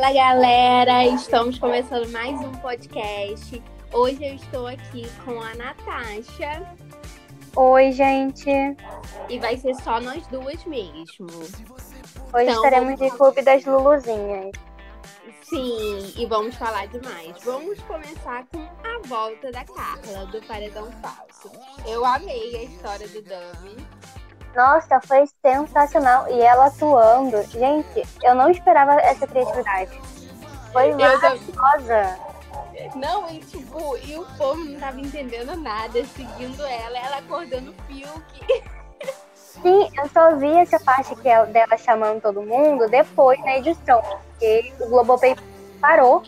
Fala galera, estamos começando mais um podcast. Hoje eu estou aqui com a Natasha. Oi, gente. E vai ser só nós duas mesmo. Hoje então, estaremos vamos... de clube das Luluzinhas. Sim, e vamos falar demais. Vamos começar com a volta da Carla, do Paredão Falso. Eu amei a história do Dami. Nossa, foi sensacional. E ela atuando. Gente, eu não esperava essa criatividade. Foi maravilhosa. Não, e tipo, e o povo não tava entendendo nada, seguindo ela, ela acordando o Fiuk. Sim, eu só vi essa parte que é dela chamando todo mundo depois na edição, porque o Globopay parou.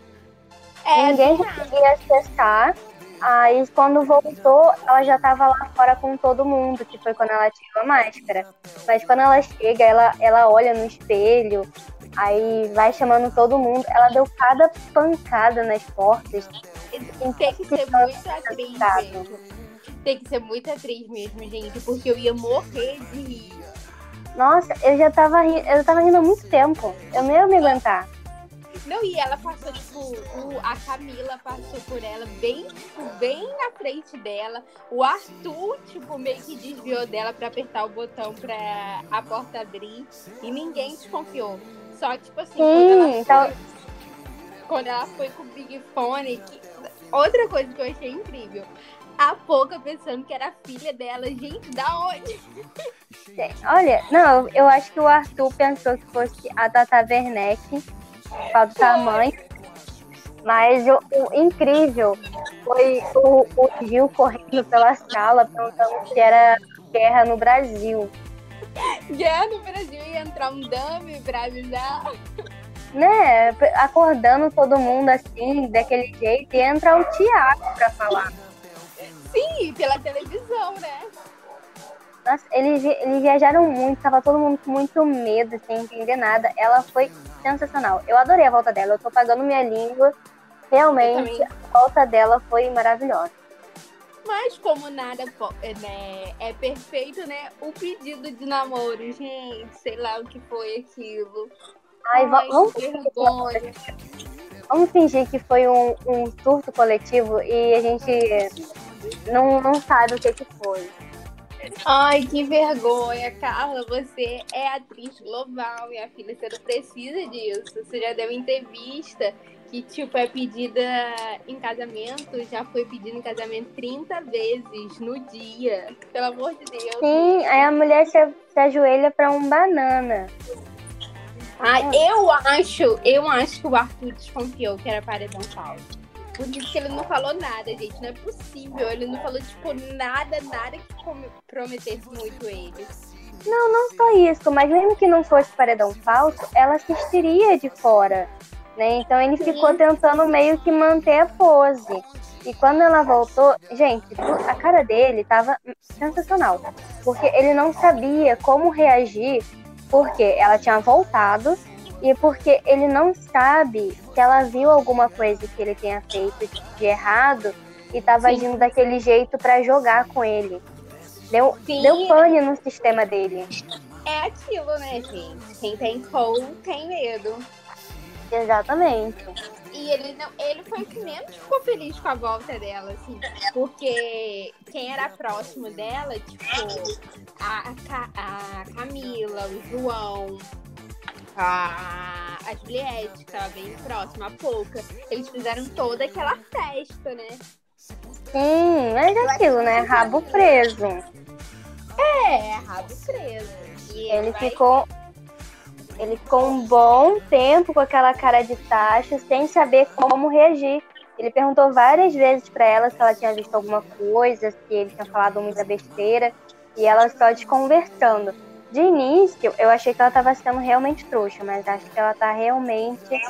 É, Ninguém conseguia acessar. Aí quando voltou, ela já tava lá fora com todo mundo, que foi quando ela tirou a máscara. Mas quando ela chega, ela, ela olha no espelho, aí vai chamando todo mundo. Ela deu cada pancada nas portas. Tem que ser muito atriz mesmo. Tem que ser muito atriz mesmo, gente, porque eu ia morrer de rir. Nossa, eu já tava rindo, eu tava rindo há muito tempo. Eu nem ia me aguentar. Não, e ela passou, tipo, o, a Camila passou por ela bem, tipo, bem na frente dela. O Arthur, tipo, meio que desviou dela pra apertar o botão pra a porta abrir. E ninguém desconfiou. Só, tipo assim, Sim, quando, ela então... foi, quando ela foi com o Big Fone, que... outra coisa que eu achei incrível. A Pouca pensando que era filha dela. Gente, da onde? Olha, não, eu acho que o Arthur pensou que fosse a Tata Werneck do tamanho. Mas o, o, incrível foi o, o Gil correndo pela sala perguntando se era guerra no Brasil. Guerra no Brasil ia entrar um dame pra avisar. Né, acordando todo mundo assim, daquele jeito, e entra o Tiago pra falar. Sim, pela televisão, né? Nossa, eles, eles viajaram muito, tava todo mundo com muito medo, sem entender nada. Ela foi sensacional. Eu adorei a volta dela, eu tô pagando minha língua. Realmente, a volta dela foi maravilhosa. Mas como nada é, né, é perfeito, né? O pedido de namoro, gente, sei lá o que foi aquilo. Ai, Ai vamos, vergonha. vamos fingir que foi um, um surto coletivo e a gente não, não sabe o que, que foi. Ai, que vergonha, Carla. Você é atriz global, minha filha. Você não precisa disso. Você já deu entrevista que, tipo, é pedida em casamento, já foi pedida em casamento 30 vezes no dia. Pelo amor de Deus. Sim, aí a mulher se, se ajoelha pra um banana. Ah, eu acho, eu acho que o Arthur desconfiou que era paredão falso. Por isso que ele não falou nada, gente. Não é possível. Ele não falou, tipo, nada, nada que prometesse muito ele. Não, não só isso, mas mesmo que não fosse paredão falso, ela assistiria de fora. Né? Então ele Sim. ficou tentando meio que manter a pose. E quando ela voltou, gente, a cara dele tava sensacional. Porque ele não sabia como reagir, porque ela tinha voltado e porque ele não sabe se ela viu alguma coisa que ele tenha feito de errado e estava agindo daquele jeito para jogar com ele. Deu, deu pane no sistema dele. É aquilo, né, gente? Quem tem call tem medo. Exatamente. E ele não, ele foi o que menos ficou feliz com a volta dela, assim. Porque quem era próximo dela, tipo, a, a, a Camila, o João, a, a Juliette, que tava bem próxima, a pouca. Eles fizeram toda aquela festa, né? Sim, mas é aquilo, né? Rabo preso. É, rabo preso. E ele, vai... ficou. Ele ficou um bom tempo com aquela cara de taxa, sem saber como reagir. Ele perguntou várias vezes para ela se ela tinha visto alguma coisa, se ele tinha falado muita besteira, e ela só desconversando de início, eu achei que ela estava sendo realmente trouxa, mas acho que ela está realmente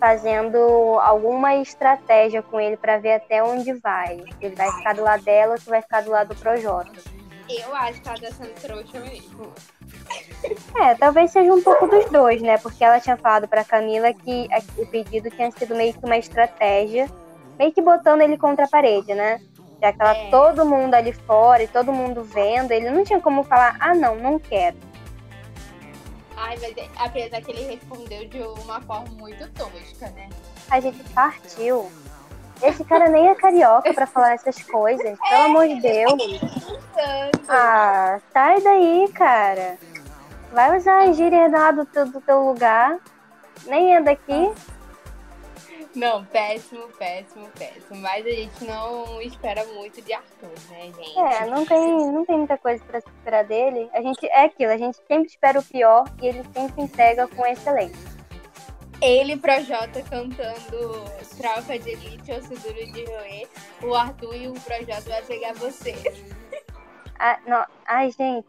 fazendo alguma estratégia com ele para ver até onde vai. Ele vai ficar do lado dela ou se vai ficar do lado do Projota. Eu acho que ela tá sendo trouxa mesmo. É, talvez seja um pouco dos dois, né? Porque ela tinha falado pra Camila que o pedido tinha sido meio que uma estratégia, meio que botando ele contra a parede, né? Que tava é. todo mundo ali fora e todo mundo vendo, ele não tinha como falar, ah não, não quero. Ai, mas é- apesar que ele respondeu de uma forma muito tosca, né? A gente partiu. Esse cara nem é carioca pra falar essas coisas. Pelo amor de Deus. Ah, sai daí, cara. Vai usar a gíria do teu, do teu lugar. Nem é daqui. Não, péssimo, péssimo, péssimo. Mas a gente não espera muito de Arthur, né, gente? É, não tem, não tem muita coisa pra se esperar dele. A gente é aquilo, a gente sempre espera o pior e ele sempre entrega com excelência. Ele e Projota cantando Tropa de Elite, Osso Duro de Roer. O Arthur e o Projota vai pegar você. Ah, não, ai, gente.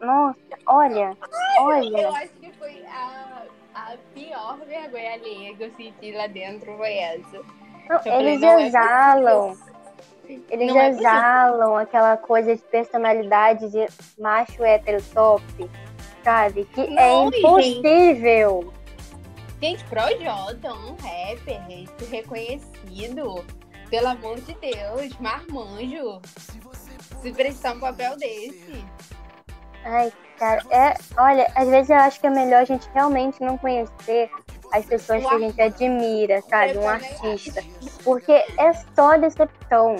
Nossa, olha, Eu olha. acho que foi a, a pior vergonha alheia que eu senti lá dentro foi essa. Não, falei, eles é exalam. Eles Não é exalam aquela coisa de personalidade de macho hétero top, sabe? Que é Não, gente. impossível. Gente, Projota, um rapper reconhecido. Pelo amor de Deus, marmanjo. Se prestar um papel desse. Ai, cara, é. Olha, às vezes eu acho que é melhor a gente realmente não conhecer as pessoas que a gente admira, sabe? Um artista. Porque é só decepção.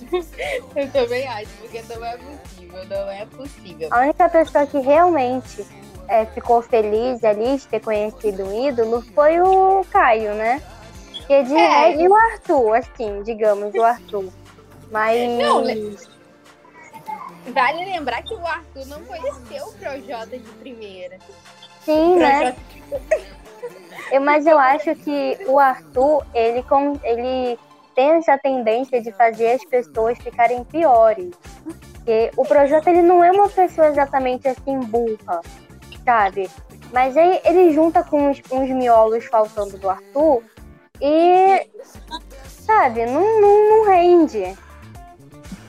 Eu também acho, porque não é possível, não é possível. A única pessoa que realmente é, ficou feliz ali de ter conhecido um ídolo foi o Caio, né? Porque de É. resto- e o Arthur, assim, digamos, o Arthur. Mas. Não, Vale lembrar que o Arthur não conheceu o Projota de primeira. Sim, né? Eu- mas eu acho que o Arthur, ele, com, ele tem essa tendência de fazer as pessoas ficarem piores. Porque o Projota, ele não é uma pessoa exatamente assim burra, sabe? Mas aí ele junta com uns, uns miolos faltando do Arthur e, sabe, não, não, não rende.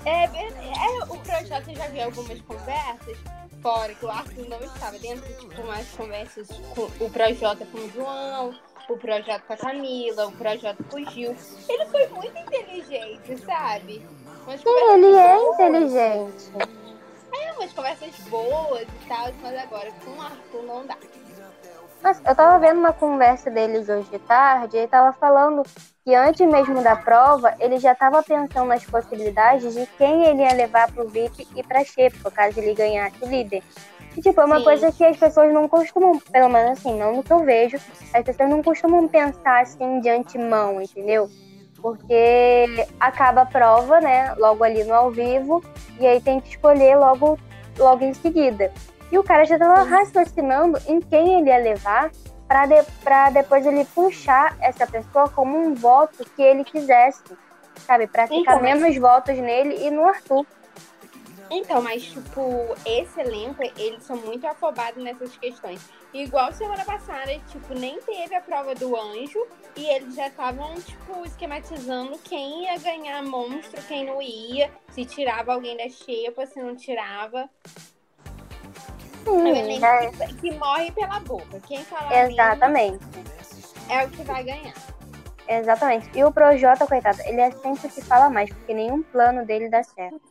É, verdade. É, o Projota já viu algumas conversas, fora que o Arthur não estava dentro, tipo, umas conversas com o Projota com o João, o Projota com a Camila, o Projota com o Gil. Ele foi muito inteligente, sabe? Umas Sim, ele é boas, inteligente. É, umas conversas boas e tal, mas agora com o Arthur não dá. Nossa, eu tava vendo uma conversa deles hoje de tarde e ele tava falando que antes mesmo da prova, ele já tava pensando nas possibilidades de quem ele ia levar pro VIP e pra Xepa, caso ele ganhasse o líder. E, tipo, é uma Sim. coisa que as pessoas não costumam, pelo menos assim, não no que eu vejo, as pessoas não costumam pensar assim de antemão, entendeu? Porque acaba a prova, né, logo ali no ao vivo, e aí tem que escolher logo, logo em seguida. E o cara já tava raciocinando em quem ele ia levar para de, pra depois ele puxar essa pessoa como um voto que ele quisesse, sabe? Pra ficar Então, mas- menos votos nele e no Arthur. Então, mas, tipo, esse elenco, eles são muito afobados nessas questões. Igual semana passada, tipo, nem teve a prova do anjo e eles já estavam, tipo, esquematizando quem ia ganhar monstro, quem não ia, se tirava alguém da xepa, se não tirava. É é, que, que morre pela boca. Quem falar exatamente. é o que vai ganhar. Exatamente. E o Projota, coitado, ele é sempre o que fala mais, porque nenhum plano dele dá certo.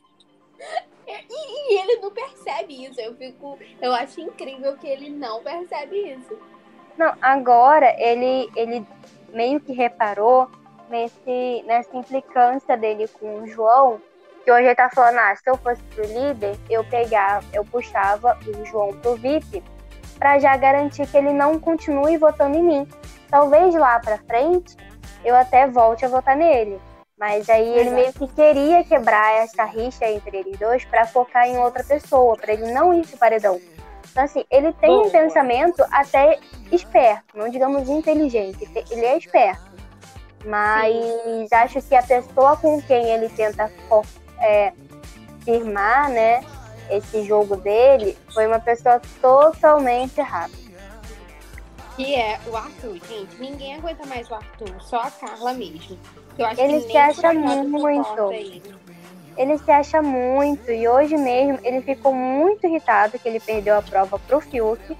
E ele não percebe isso. Eu fico. Eu acho incrível que ele não percebe isso. Não, agora ele, ele meio que reparou nesse, nessa implicância dele com o João, que hoje ele tá falando, ah, se eu fosse pro líder, eu pegava, eu puxava o João pro VIP pra já garantir que ele não continue votando em mim. Talvez lá pra frente eu até volte a votar nele. Mas aí ele Exato. meio que queria quebrar essa rixa entre eles dois pra focar em outra pessoa, pra ele não ir pro paredão. Então, assim, ele tem um Boa. pensamento até esperto, não digamos inteligente, ele é esperto. Mas acho que a pessoa com quem ele tenta fo- é, firmar, né, esse jogo dele, foi uma pessoa totalmente errada. Que é o Arthur, gente. Ninguém aguenta mais o Arthur, só a Carla mesmo. Eu acho Ele que se acha muito. ele. Ele se acha muito e hoje mesmo ele ficou muito irritado que ele perdeu a prova pro Fiuk.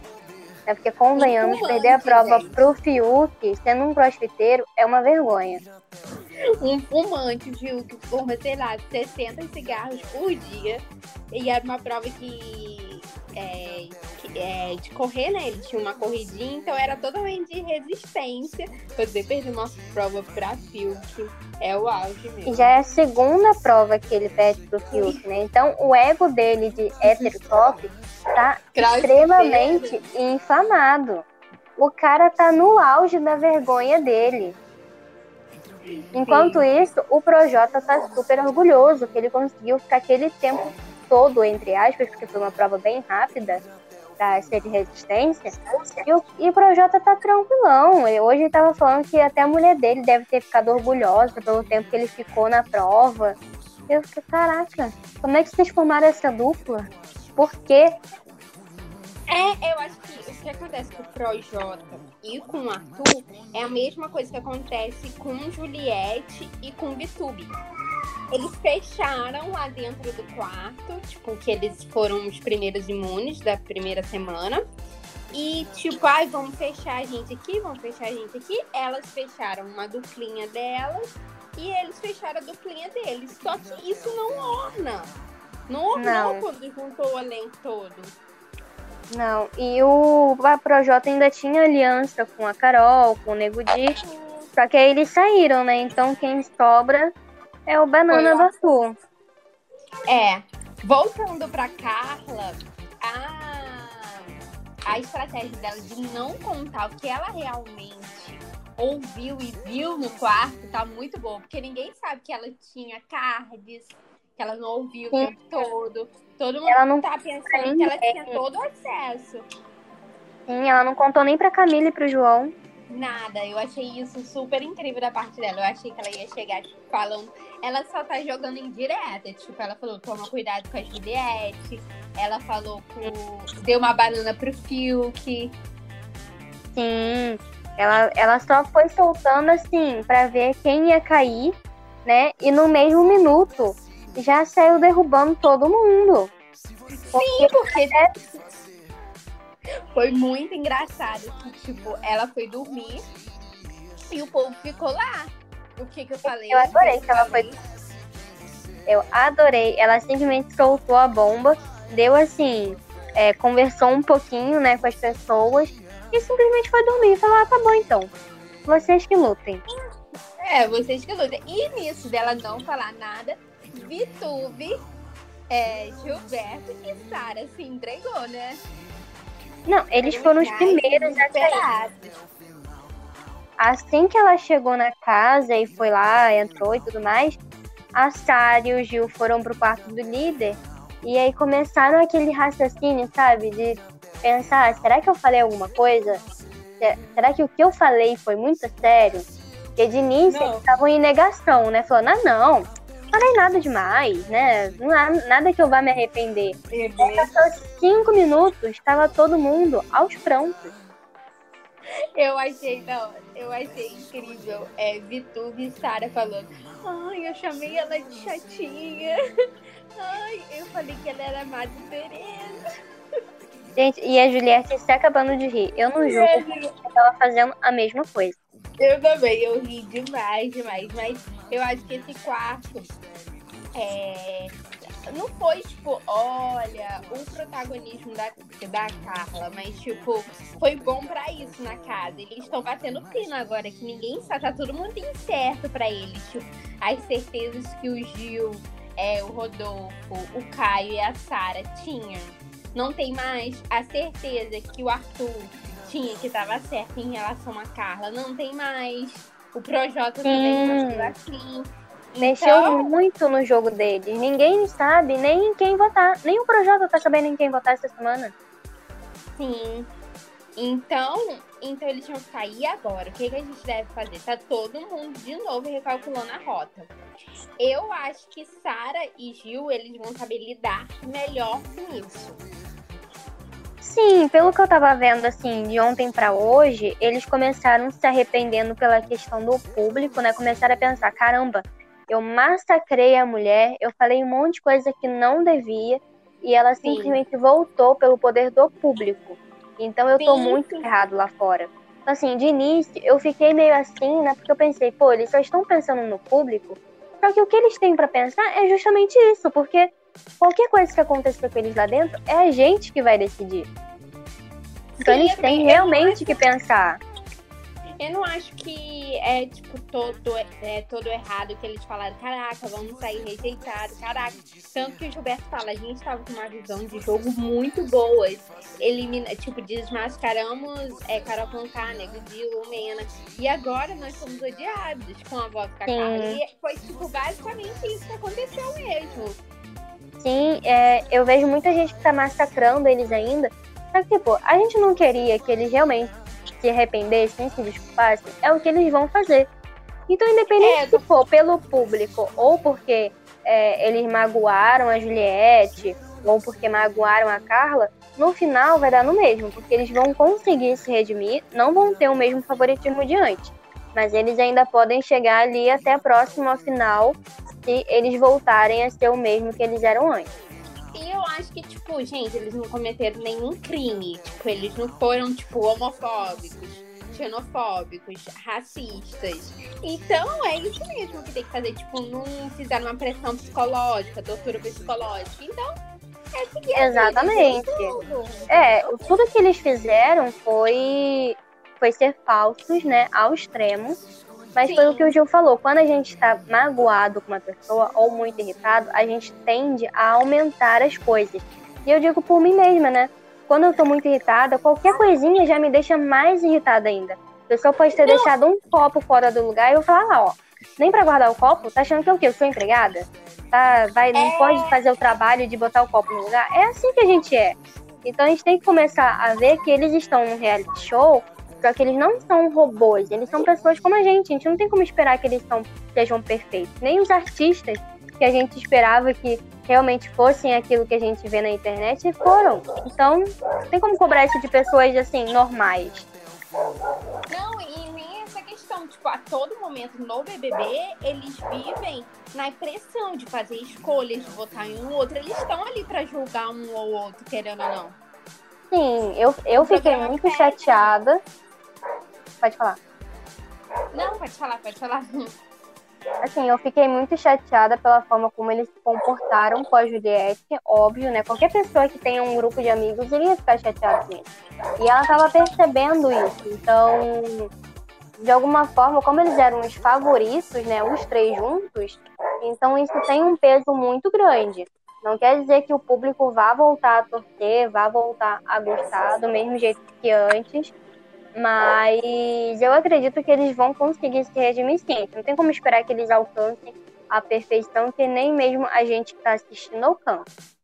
Né, porque convenhamos, perder a prova gente. pro Fiuk, sendo um crossfiteiro, é uma vergonha. Um fumante, viu, que fuma, sei lá, 60 cigarros por dia. E era uma prova que, é, que é, de correr, né? Ele tinha uma corridinha, então era totalmente de resistência. Poder perder uma prova pra Fiuk é o auge mesmo. E já é a segunda prova que ele perde pro Fiuk, né? Então o ego dele de hétero top tá extremamente inflamado. O cara tá no auge da vergonha dele. Enquanto isso, o Projota tá super orgulhoso que ele conseguiu ficar aquele tempo todo, entre aspas, porque foi uma prova bem rápida da ser de resistência. E o, e o Projota tá tranquilão. Hoje ele tava falando que até a mulher dele deve ter ficado orgulhosa pelo tempo que ele ficou na prova. Eu fiquei, caraca, como é que vocês formaram essa dupla? Por quê? É, eu acho que que acontece com o Projota e com o Arthur é a mesma coisa que acontece com Juliette e com Vitube. Eles fecharam lá dentro do quarto, tipo, que eles foram os primeiros imunes da primeira semana. E, tipo, ai, vamos fechar a gente aqui, vamos fechar a gente aqui. Elas fecharam uma duplinha delas e eles fecharam a duplinha deles. Só que isso não orna. Não ornou quando juntou o elenco todo. Não, e o Projota ainda tinha aliança com a Carol, com o Nego Di, só que aí eles saíram, né? Então quem sobra é o Banana Arthur. É, voltando pra Carla, a, a estratégia dela de não contar o que ela realmente ouviu e viu no quarto tá muito boa, porque ninguém sabe que ela tinha cards, que ela não ouviu Sim. o tempo todo. Todo mundo ela não tá pensando que ela tinha todo o acesso. Sim, ela não contou nem pra Camila e pro João. Nada, eu achei isso super incrível da parte dela. Eu achei que ela ia chegar tipo, falando. Ela só tá jogando em direta. Tipo, ela falou: toma cuidado com a Juliette. Ela falou com. Deu uma banana pro Fiuk. Sim. Ela, ela só foi soltando assim para ver quem ia cair, né? E no mesmo minuto já saiu derrubando todo mundo. Sim, porque é... foi muito engraçado que, tipo, ela foi dormir e o povo ficou lá. O que que eu falei? Eu adorei que, ela foi. Eu adorei. Ela simplesmente soltou a bomba, deu assim, é, conversou um pouquinho, né, com as pessoas e simplesmente foi dormir. Falou, ah, tá bom então. Vocês que lutem. É, vocês que lutem. E nisso dela não falar nada, Vitube, é, Gilberto e Sara se entregou, né? Não, eles foram os primeiros a sair. Assim que ela chegou na casa e foi lá, entrou e tudo mais, a Sara e o Gil foram pro quarto do líder e aí começaram aquele raciocínio, sabe? De pensar, será que eu falei alguma coisa? Será que o que eu falei foi muito sério? Porque de início não. eles estavam em negação, né? Falando, ah, não, falei nada demais, né? Não há nada que eu vá me arrepender. Passou cinco minutos, estava todo mundo aos prontos. Eu achei, não, eu achei incrível. É, Vitube e Sara falando, ai, eu chamei ela de chatinha. Ai, eu falei que ela era Madre Teresa. Gente, e a Juliette se acabando de rir. Eu não julgo, porque ela fazendo a mesma coisa. Eu também, eu ri demais, demais. Mas eu acho que esse quarto é, não foi, tipo, olha, o protagonismo da, da Carla, mas, tipo, foi bom para isso na casa. Eles estão batendo pino agora, que ninguém sabe, tá todo mundo incerto para eles. Tipo, as certezas que o Gil, é, o Rodolfo, o Caio e a Sara tinham. Não tem mais a certeza que o Arthur tinha que tava certo em relação a Carla. Não tem mais. O Projota também tá assim. Mexeu então... muito no jogo dele. Ninguém sabe nem em quem votar. Nem o Projota tá sabendo em quem votar essa semana. Sim. Então, então eles tinham que sair agora. O que, que a gente deve fazer? Tá todo mundo de novo recalculando a rota. Eu acho que Sara e Gil, eles vão saber lidar melhor com isso. Sim, pelo que eu tava vendo, assim, de ontem para hoje, eles começaram se arrependendo pela questão do público, né? Começaram a pensar, caramba, eu massacrei a mulher, eu falei um monte de coisa que não devia, e ela Sim. simplesmente voltou pelo poder do público. Então eu Sim. tô muito errado lá fora. Assim, de início, eu fiquei meio assim, né? Porque eu pensei, pô, eles só estão pensando no público. Só que o que eles têm para pensar é justamente isso, porque qualquer coisa que aconteça com eles lá dentro, é a gente que vai decidir. Então Sim, eles têm realmente que pensar. Eu não acho que é, tipo, todo, é, todo errado que eles falaram, caraca, vamos sair rejeitados, caraca. Tanto que o Gilberto fala, a gente tava com uma visão de jogo muito boa. Elimina, tipo, desmascaramos é, Carol Conká, né, Gil, Mena. E agora nós somos odiados com a voz da Carla. E foi, tipo, basicamente isso que aconteceu mesmo. Sim, é, eu vejo muita gente que tá massacrando eles ainda. Mas, tipo, a gente não queria que eles realmente se arrependessem, se desculpassem, é o que eles vão fazer. Então, independente é, se for pelo público ou porque é, eles magoaram a Juliette ou porque magoaram a Carla, no final vai dar no mesmo, porque eles vão conseguir se redimir, não vão ter o mesmo favoritismo de antes. Mas eles ainda podem chegar ali até a próxima final se eles voltarem a ser o mesmo que eles eram antes. E eu acho que, tipo, gente, eles não cometeram nenhum crime. Tipo, eles não foram, tipo, homofóbicos, xenofóbicos, racistas. Então, é isso mesmo que tem que fazer. Tipo, não fizeram uma pressão psicológica, tortura psicológica. Então, é seguir Exatamente. Tudo. É, tudo que eles fizeram foi, foi ser falsos, né, ao extremo mas Sim. foi o que o Gil falou. Quando a gente está magoado com uma pessoa ou muito irritado, a gente tende a aumentar as coisas. E eu digo por mim mesma, né? Quando eu estou muito irritada, qualquer coisinha já me deixa mais irritada ainda. A pessoa pode ter Não. deixado um copo fora do lugar e eu falar, ah, ó, nem para guardar o copo, tá achando que é o quê? Eu sou empregada? Tá, vai, não é... pode fazer o trabalho de botar o copo no lugar? É assim que a gente é. Então a gente tem que começar a ver que eles estão num reality show só que eles não são robôs, eles são pessoas como a gente. A gente não tem como esperar que eles são, sejam perfeitos. Nem os artistas que a gente esperava que realmente fossem aquilo que a gente vê na internet foram. Então, não tem como cobrar isso de pessoas assim, normais. Não, e nem essa questão, tipo, a todo momento no BBB, eles vivem na pressão de fazer escolhas, de votar em um outro. Eles estão ali para julgar um ou outro, querendo ou não. Sim, eu, eu fiquei muito chateada Pode falar. Não, pode falar, pode falar. Assim, eu fiquei muito chateada pela forma como eles se comportaram com a Juliette, óbvio, né? Qualquer pessoa que tenha um grupo de amigos iria ficar chateada com isso. E ela tava percebendo isso. Então, de alguma forma, como eles eram os favoritos, né? Os três juntos, então isso tem um peso muito grande. Não quer dizer que o público vá voltar a torcer, vá voltar a gostar do mesmo jeito que antes, mas eu acredito que eles vão conseguir se redimir sim. Não tem como esperar que eles alcancem a perfeição que nem mesmo a gente que está assistindo alcança.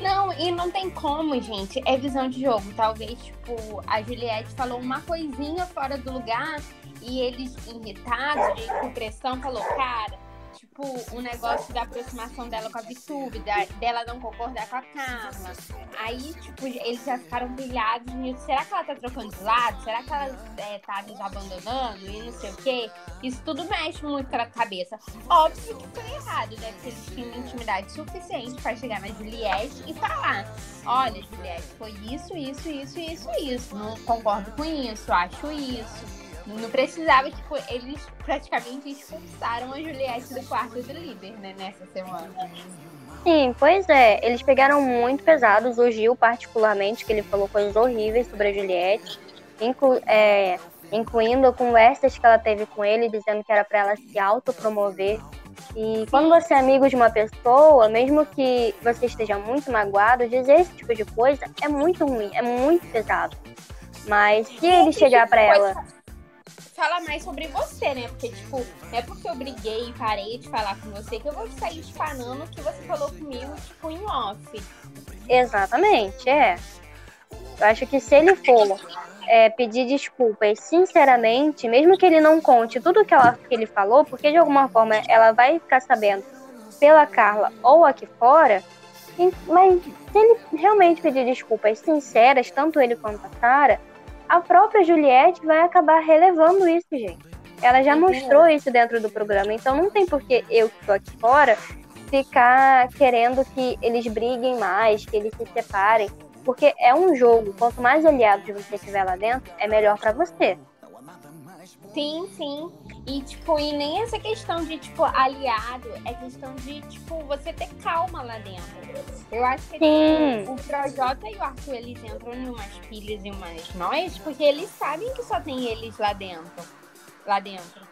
Não, e não tem como, gente. É visão de jogo. Talvez, tipo, a Juliette falou uma coisinha fora do lugar e eles, irritados, de pressão, falou, cara, tipo, o negócio da aproximação dela com a Vitube, dela não concordar com a Carla. Aí, tipo, eles já ficaram brilhados nisso. Será que ela tá trocando de lado? Será que ela é, tá nos abandonando e não sei o quê? Isso tudo mexe muito com a cabeça. Óbvio que foi errado, né? Porque eles tinham intimidade suficiente para chegar na Juliette e falar: olha, Juliette, foi isso, isso, isso, isso, isso. Não concordo com isso, acho isso. Não precisava, tipo, eles praticamente expulsaram a Juliette do quarto do líder, né, nessa semana. Sim, pois é. Eles pegaram muito pesados, o Gil particularmente, que ele falou coisas horríveis sobre a Juliette, inclu é, incluindo conversas que ela teve com ele, dizendo que era para ela se autopromover. E quando você é amigo de uma pessoa, mesmo que você esteja muito magoado, dizer esse tipo de coisa é muito ruim, é muito pesado. Mas se ele chegar para ela fala mais sobre você, né? Porque, tipo, é porque eu briguei e parei de falar com você que eu vou sair espanando o que você falou comigo, tipo, em off. Exatamente, é. Eu acho que se ele for é, pedir desculpas sinceramente, mesmo que ele não conte tudo que, ela, que ele falou, porque de alguma forma ela vai ficar sabendo pela Carla ou aqui fora, mas se ele realmente pedir desculpas sinceras, tanto ele quanto a Sara, a própria Juliette vai acabar relevando isso, gente. Ela já mostrou isso dentro do programa, então não tem por que eu que estou aqui fora ficar querendo que eles briguem mais, que eles se separem, porque é um jogo. Quanto mais aliados você tiver lá dentro, é melhor para você. Sim, sim. E, tipo, e nem essa questão de, tipo, aliado, é questão de, tipo, você ter calma lá dentro. Eu acho que tipo, o Projota e o Arthur, eles entram em umas pilhas e umas noias, porque eles sabem que só tem eles lá dentro. Lá dentro.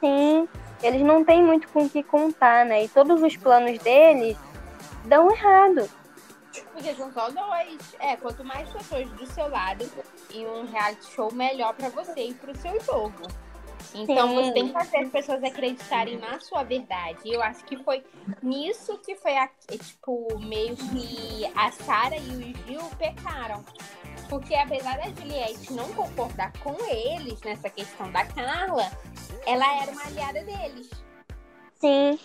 Sim, eles não têm muito com o que contar, né? E todos os planos deles dão errado. Porque são só dois. É, quanto mais pessoas do seu lado em um reality show, melhor para você e pro seu jogo. Então Sim. você tem que fazer as pessoas acreditarem na sua verdade. E eu acho que foi nisso que foi, a, tipo, meio que a Sara e o Gil pecaram. Porque apesar da Juliette não concordar com eles nessa questão da Carla, ela era uma aliada deles. Sim.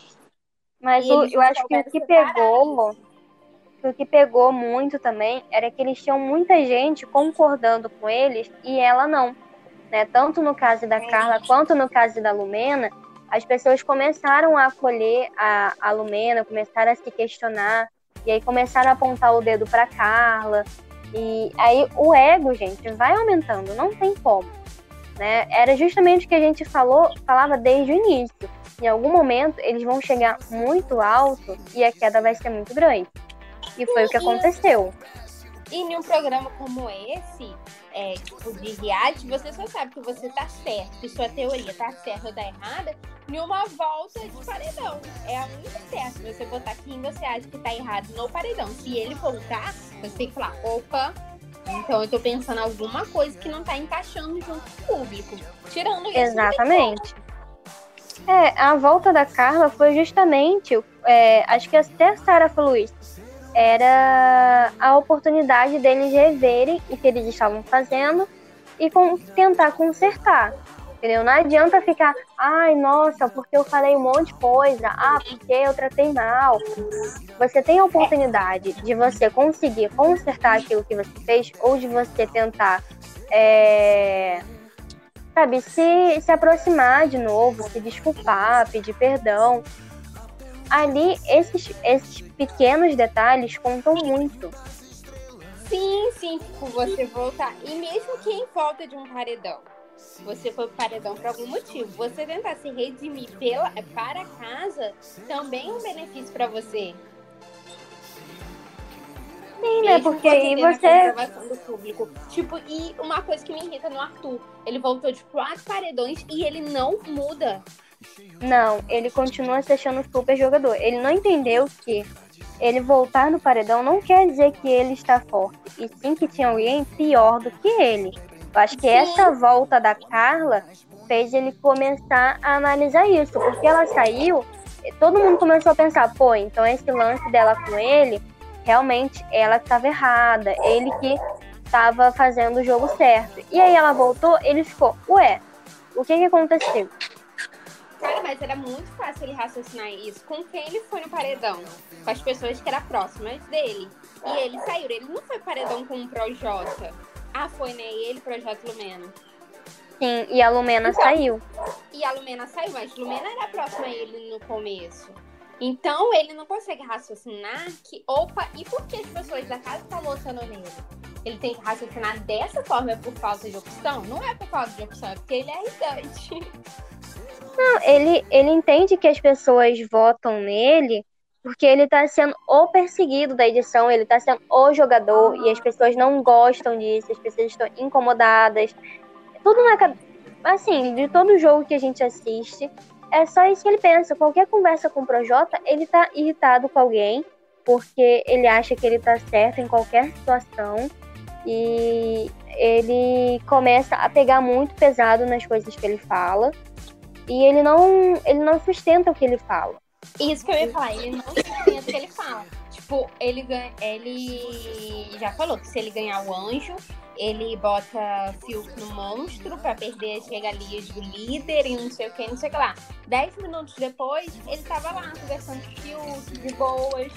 Mas o, eu acho que o que pegou o que pegou muito também era que eles tinham muita gente concordando com eles e ela não. Né? Tanto no caso da Carla quanto no caso da Lumena, as pessoas começaram a acolher a, a Lumena, começaram a se questionar, e aí começaram a apontar o dedo para Carla. E aí o ego, gente, vai aumentando, não tem como. Né? Era justamente o que a gente falou, falava desde o início. Em algum momento eles vão chegar muito alto e a queda vai ser muito grande. E foi o que aconteceu. E em um programa como esse, é, tipo, de reality, você só sabe que você tá certo, que sua teoria tá certa ou tá errada, em uma volta de paredão. É a única certa. Você botar quem você acha que tá errado no paredão. Se ele voltar, você tem que falar, opa, então eu tô pensando alguma coisa que não tá encaixando junto com o público. Tirando isso. Exatamente. É, a volta da Carla foi justamente, é, acho que até a Sarah falou isso era a oportunidade deles reverem o que eles estavam fazendo e com, tentar consertar. Entendeu? Não adianta ficar, ai, nossa, porque eu falei um monte de coisa, ah, porque eu tratei mal. Você tem a oportunidade de você conseguir consertar aquilo que você fez ou de você tentar, é, sabe, se, se aproximar de novo, se desculpar, pedir perdão ali esses, esses pequenos detalhes contam muito. Sim, sim, tipo, você voltar. E mesmo que em volta de um paredão, você foi pro paredão por algum motivo, você tentar se redimir pela, para casa também é um benefício para você. Sim, né? Porque aí você. Do público. Tipo, e uma coisa que me irrita no Arthur: ele voltou de quatro paredões e ele não muda. Não, ele continua se achando super jogador. Ele não entendeu que ele voltar no paredão não quer dizer que ele está forte, e sim que tinha alguém pior do que ele. Eu acho que sim. essa volta da Carla fez ele começar a analisar isso, porque ela saiu, todo mundo começou a pensar, pô, então esse lance dela com ele, realmente ela estava errada, ele que estava fazendo o jogo certo. E aí ela voltou, ele ficou, ué, o que que aconteceu? Cara, mas era muito fácil ele raciocinar isso. Com quem ele foi no paredão? Com as pessoas que eram próximas dele. E ele saiu. Ele não foi paredão com o Projota. Ah, foi, né? E ele, Projota Lumena. Sim, e a Lumena então, saiu. E a Lumena saiu, mas Lumena era próxima a ele no começo. Então ele não consegue raciocinar que, opa, e por que as pessoas da casa estão votando nele? Ele tem que raciocinar dessa forma é por falta de opção? Não é por falta de opção, é porque ele é irritante. Não, ele, ele entende que as pessoas votam nele porque ele tá sendo o perseguido da edição, ele tá sendo o jogador e as pessoas não gostam disso, as pessoas estão incomodadas. Tudo na assim, de todo jogo que a gente assiste, é só isso que ele pensa. Qualquer conversa com o Projota, ele tá irritado com alguém, porque ele acha que ele tá certo em qualquer situação. E ele começa a pegar muito pesado nas coisas que ele fala. E ele não, ele não sustenta o que ele fala. Isso que eu ia falar, ele não sustenta o que ele fala. Tipo, ele, ganha, ele já falou que se ele ganhar o anjo, ele bota Fiuk no monstro pra perder as regalias do líder e não sei o que, não sei o que lá. Dez minutos depois, ele tava lá conversando com Fiuk, de boas.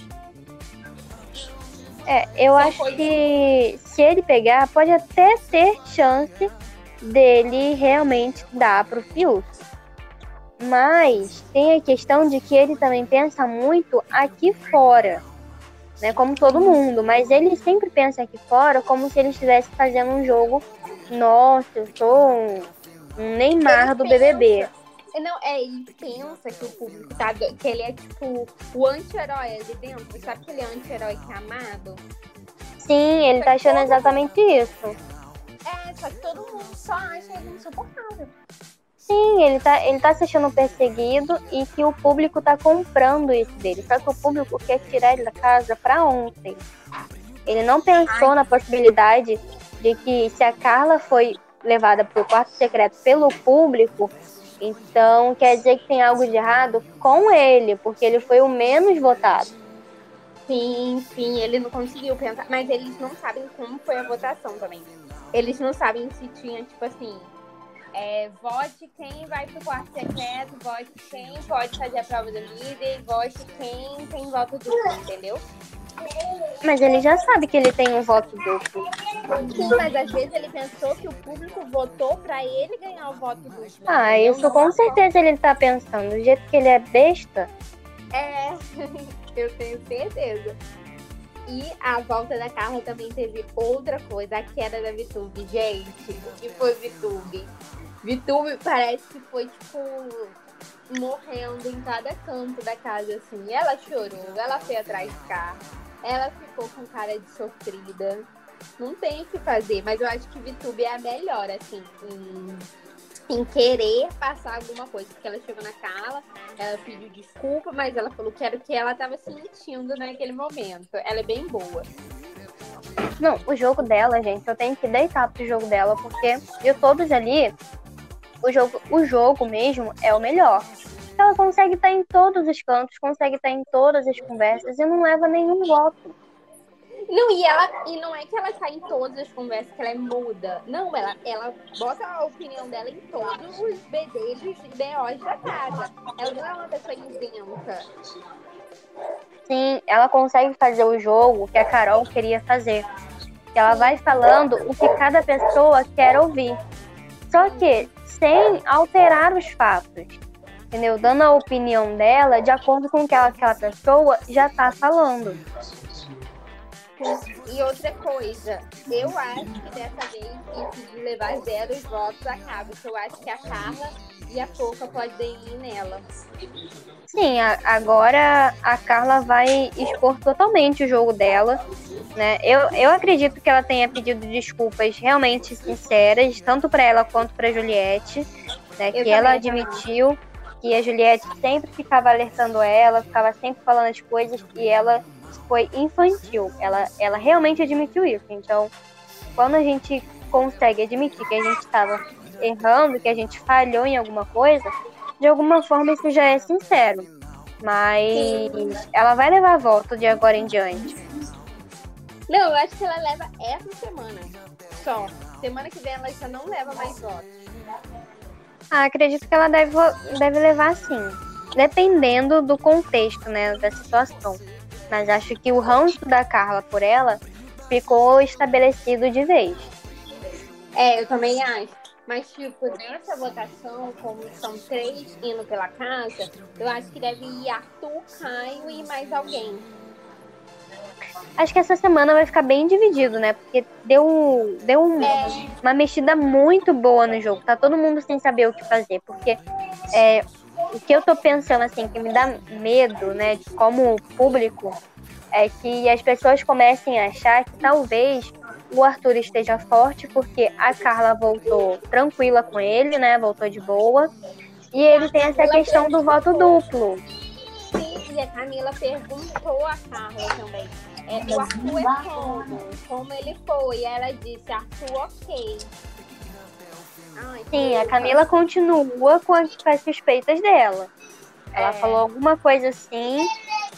É, eu acho que se ele pegar, pode até ter chance dele realmente dar pro Fiuk. Mas tem a questão de que ele também pensa muito aqui fora, né? Como todo mundo, mas ele sempre pensa aqui fora como se ele estivesse fazendo um jogo. Nossa, eu sou um, um Neymar ele do pensa, BBB. Não, é, ele pensa que o público tá. que ele é tipo o anti-herói ali dentro. Sabe aquele anti-herói que é amado? Sim, ele tá achando exatamente isso. É, só que todo mundo só acha ele insuportável. Sim, ele tá, ele tá se achando perseguido e que o público tá comprando isso dele. Só que o público quer tirar ele da casa pra ontem. Ele não pensou Ai. na possibilidade de que se a Carla foi levada pro quarto secreto pelo público, então quer dizer que tem algo de errado com ele, porque ele foi o menos votado. Sim, sim, ele não conseguiu pensar. Mas eles não sabem como foi a votação também. Eles não sabem se tinha, tipo assim, é, vote quem vai pro quarto secreto, vote quem pode fazer a prova do líder, vote quem tem voto duplo, entendeu? Mas ele já sabe que ele tem um voto duplo. Sim, mas às vezes ele pensou que o público votou pra ele ganhar o voto duplo. Ah, isso com certeza ele tá pensando. Do jeito que ele é besta. É, eu tenho certeza. E a volta da Carla também teve outra coisa, a queda da VTube. Gente, o que foi VTube? VTube parece que foi, tipo, morrendo em cada canto da casa, assim. Ela chorou, ela foi atrás de carro, ela ficou com cara de sofrida. Não tem o que fazer, mas eu acho que VTube é a melhor, assim, em em querer passar alguma coisa. Porque ela chegou na Carla, ela pediu desculpa, mas ela falou que era o que ela estava sentindo naquele momento. Ela é bem boa. Não, o jogo dela, gente, eu tenho que deitar pro jogo dela, porque de todos ali, o jogo, o jogo mesmo é o melhor. Ela consegue estar em todos os cantos, consegue estar em todas as conversas e não leva nenhum voto. Não, e ela e não é que ela sai em todas as conversas que ela é muda. Não, ela, ela bota a opinião dela em todos os BDs e BOs da casa. Ela não é uma pessoa isenta. Sim, ela consegue fazer o jogo que a Carol queria fazer. Ela vai falando o que cada pessoa quer ouvir. Só que sem alterar os fatos. Entendeu? Dando a opinião dela de acordo com o que aquela pessoa já tá falando. E outra coisa, eu acho que dessa vez isso de levar zero votos acaba. Eu acho que a Carla e a Pouca podem ir nela. Sim, a, agora a Carla vai expor totalmente o jogo dela. Né? Eu, eu acredito que ela tenha pedido desculpas realmente sinceras, tanto para ela quanto para Juliette. Né? Que ela admitiu que a Juliette sempre ficava alertando ela, ficava sempre falando as coisas e ela foi infantil. Ela, ela realmente admitiu isso. Então, quando a gente consegue admitir que a gente estava errando, que a gente falhou em alguma coisa, de alguma forma isso já é sincero. Mas Sim. ela vai levar a volta de agora em diante. Não, eu acho que ela leva essa semana. Só. Semana que vem ela já não leva mais votos. Ah, acredito que ela deve, deve levar sim. Dependendo do contexto, né? Da situação. Mas acho que o ranço da Carla por ela ficou estabelecido de vez. É, eu também acho. Mas, tipo, nessa votação, como são três indo pela casa, eu acho que deve ir Arthur, Caio e mais alguém. Acho que essa semana vai ficar bem dividido, né? Porque deu, deu um, é. uma mexida muito boa no jogo. Tá todo mundo sem saber o que fazer. Porque é, o que eu tô pensando, assim, que me dá medo, né, como público, é que as pessoas comecem a achar que talvez o Arthur esteja forte porque a Carla voltou tranquila com ele, né, voltou de boa. E ele tem essa questão do voto duplo. Sim, e a Camila perguntou a Carla também. É, o Arthur é como? Como ele foi? E ela disse, Arthur, ok. Sim, a Camila continua com as, com as suspeitas dela. Ela é. falou alguma coisa assim,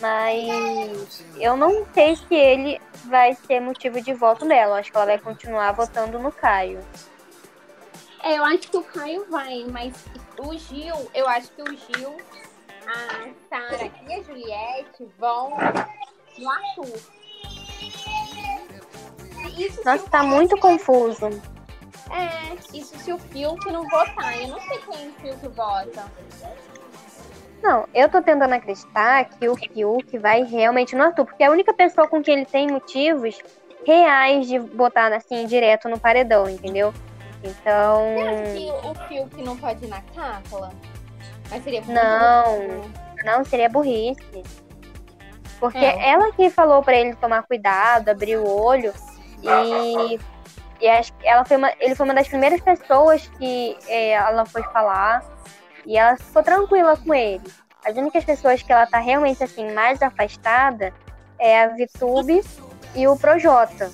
mas eu não sei se ele vai ser motivo de voto dela. Acho que ela vai continuar votando no Caio. É, eu acho que o Caio vai, mas o Gil, eu acho que o Gil, a Sara e a Juliette vão no Arthur. Isso Nossa, tá muito confuso. É, isso se o Fiuk não votar. Eu não sei quem o Fiuk vota. Não, eu tô tentando acreditar que o Fiuk vai realmente no Arthur, porque é a única pessoa com quem ele tem motivos reais de botar assim direto no paredão, entendeu? Então. Você acha que o Fiuk não pode ir na Cápula? Mas seria muito Não. Não, seria burrice. Porque É. ela que falou pra ele tomar cuidado, abrir o olho. E, e acho que ela foi uma, ele foi uma das primeiras pessoas que é, ela foi falar. E ela ficou tranquila com ele. As únicas pessoas que ela tá realmente assim mais afastada é a Vitube e o Projota.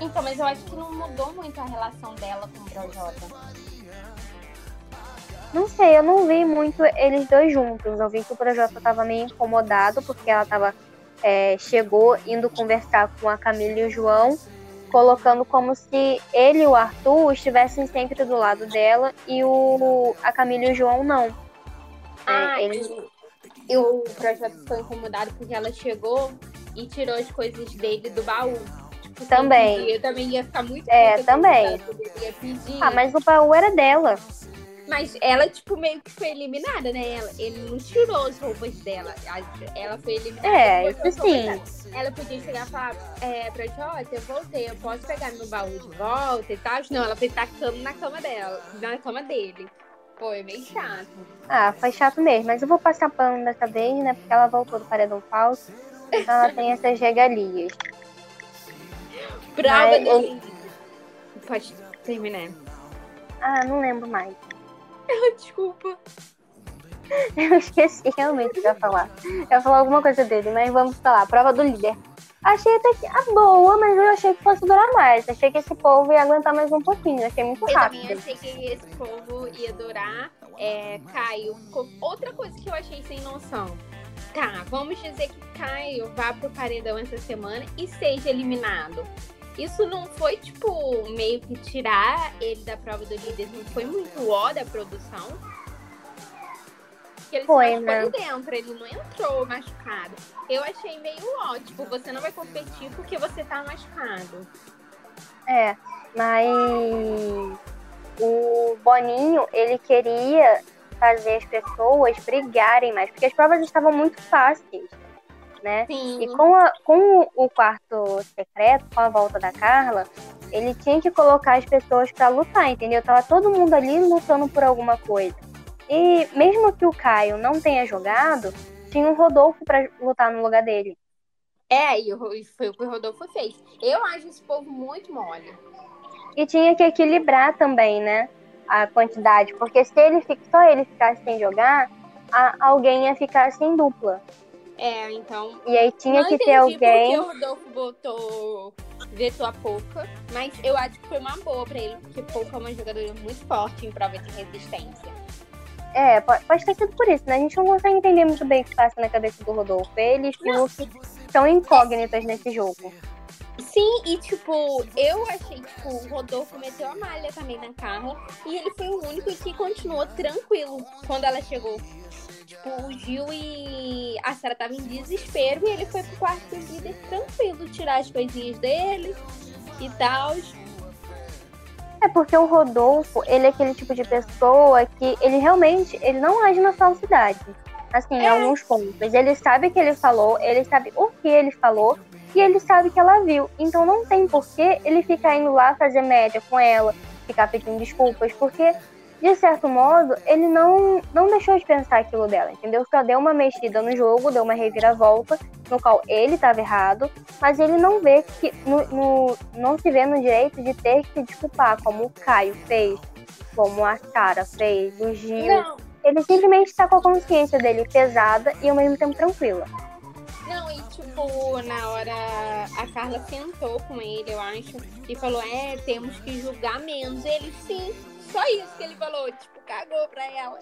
Então, mas eu acho que não mudou muito a relação dela com o Projota. Não sei, eu não vi muito eles dois juntos. Eu vi que o Projota tava meio incomodado porque ela tava é, chegou indo conversar com a Camila e o João, colocando como se ele e o Arthur estivessem sempre do lado dela e o a Camila e o João não. Ah, É, eles- e, o Projota ficou incomodado porque ela chegou e tirou as coisas dele do baú. Tipo, Também. Eu também ia ficar muito É, também. poderia pedir. Ah, mas o baú era dela. Mas ela, tipo, meio que foi eliminada, né? Ela, ele não tirou as roupas dela. Ela foi eliminada. É, isso roupas sim. Ela podia chegar e falar, é, pra Jota, eu voltei, eu posso pegar meu baú de volta e tal. Não, ela foi tacando na cama dela, na cama dele. Foi meio chato. Ah, foi chato mesmo, mas eu vou passar pano dessa vez, né? Porque ela voltou do paredão falso. Então ela tem essas regalias. Prova Mas do eu-. Pode terminar. Ah, não lembro mais. Desculpa. Eu esqueci realmente de falar. Eu ia falar alguma coisa dele, mas vamos falar. Prova do líder. Achei até que a boa, mas eu achei que fosse durar mais. Achei que esse povo ia aguentar mais um pouquinho. Achei muito Eu também rápido. achei que esse povo ia durar. É, Caio. Outra coisa que eu achei sem noção. Tá, vamos dizer que Caio vá pro paredão essa semana e seja eliminado. Isso não foi, tipo, meio que tirar ele da prova do líder? Não foi muito ó da produção? Porque ele Foi, né? dentro, ele não entrou machucado. Eu achei meio ó, tipo, você não vai competir porque você tá machucado. É, mas o Boninho, ele queria fazer as pessoas brigarem mais, porque as provas estavam muito fáceis, né? Sim. E com, a- com o quarto secreto, com a volta da Carla, ele tinha que colocar as pessoas pra lutar, entendeu? Tava todo mundo ali lutando por alguma coisa. E mesmo que o Caio não tenha jogado, tinha o Rodolfo pra lutar no lugar dele. É, e foi o que o Rodolfo fez. Eu acho esse povo muito mole. E tinha que equilibrar também, né? A quantidade. Porque se ele só ele ficasse sem jogar, a- alguém ia ficar sem dupla. É, então. E aí tinha não que ter alguém. porque o Rodolfo botou. vetou a Pouca, mas eu acho que foi uma boa pra ele, porque Pouca é uma jogadora muito forte em prova de resistência. É, pode, pode ter sido por isso, né? A gente não consegue entender muito bem o que passa na cabeça do Rodolfo. Ele e o Fiuk são incógnitas nesse jogo. Sim, e tipo, eu achei que o Rodolfo meteu a malha também na Carla e ele foi o único que continuou tranquilo quando ela chegou. Tipo, o Gil e a Sara estavam em desespero e ele foi pro quarto do líder tranquilo, tirar as coisinhas dele e tal. É porque o Rodolfo, ele é aquele tipo de pessoa que ele realmente, ele não age na falsidade. Assim, em É. alguns pontos. Ele sabe o que ele falou, ele sabe o que ele falou e ele sabe que ela viu. Então não tem por que ele ficar indo lá fazer média com ela, ficar pedindo desculpas, porque de certo modo, ele não, não deixou de pensar aquilo dela, entendeu? Só deu uma mexida no jogo, deu uma reviravolta, no qual ele estava errado, mas ele não vê que no, no- não se vê no direito de ter que se desculpar, como o Caio fez, como a Sara fez, o Gil. Não, Ele simplesmente está com a consciência dele pesada e ao mesmo tempo tranquila. Não, e tipo, na hora a Carla sentou com ele, eu acho, e falou: É, temos que julgar menos. Ele, sim, só isso que ele falou, tipo, cagou pra ela.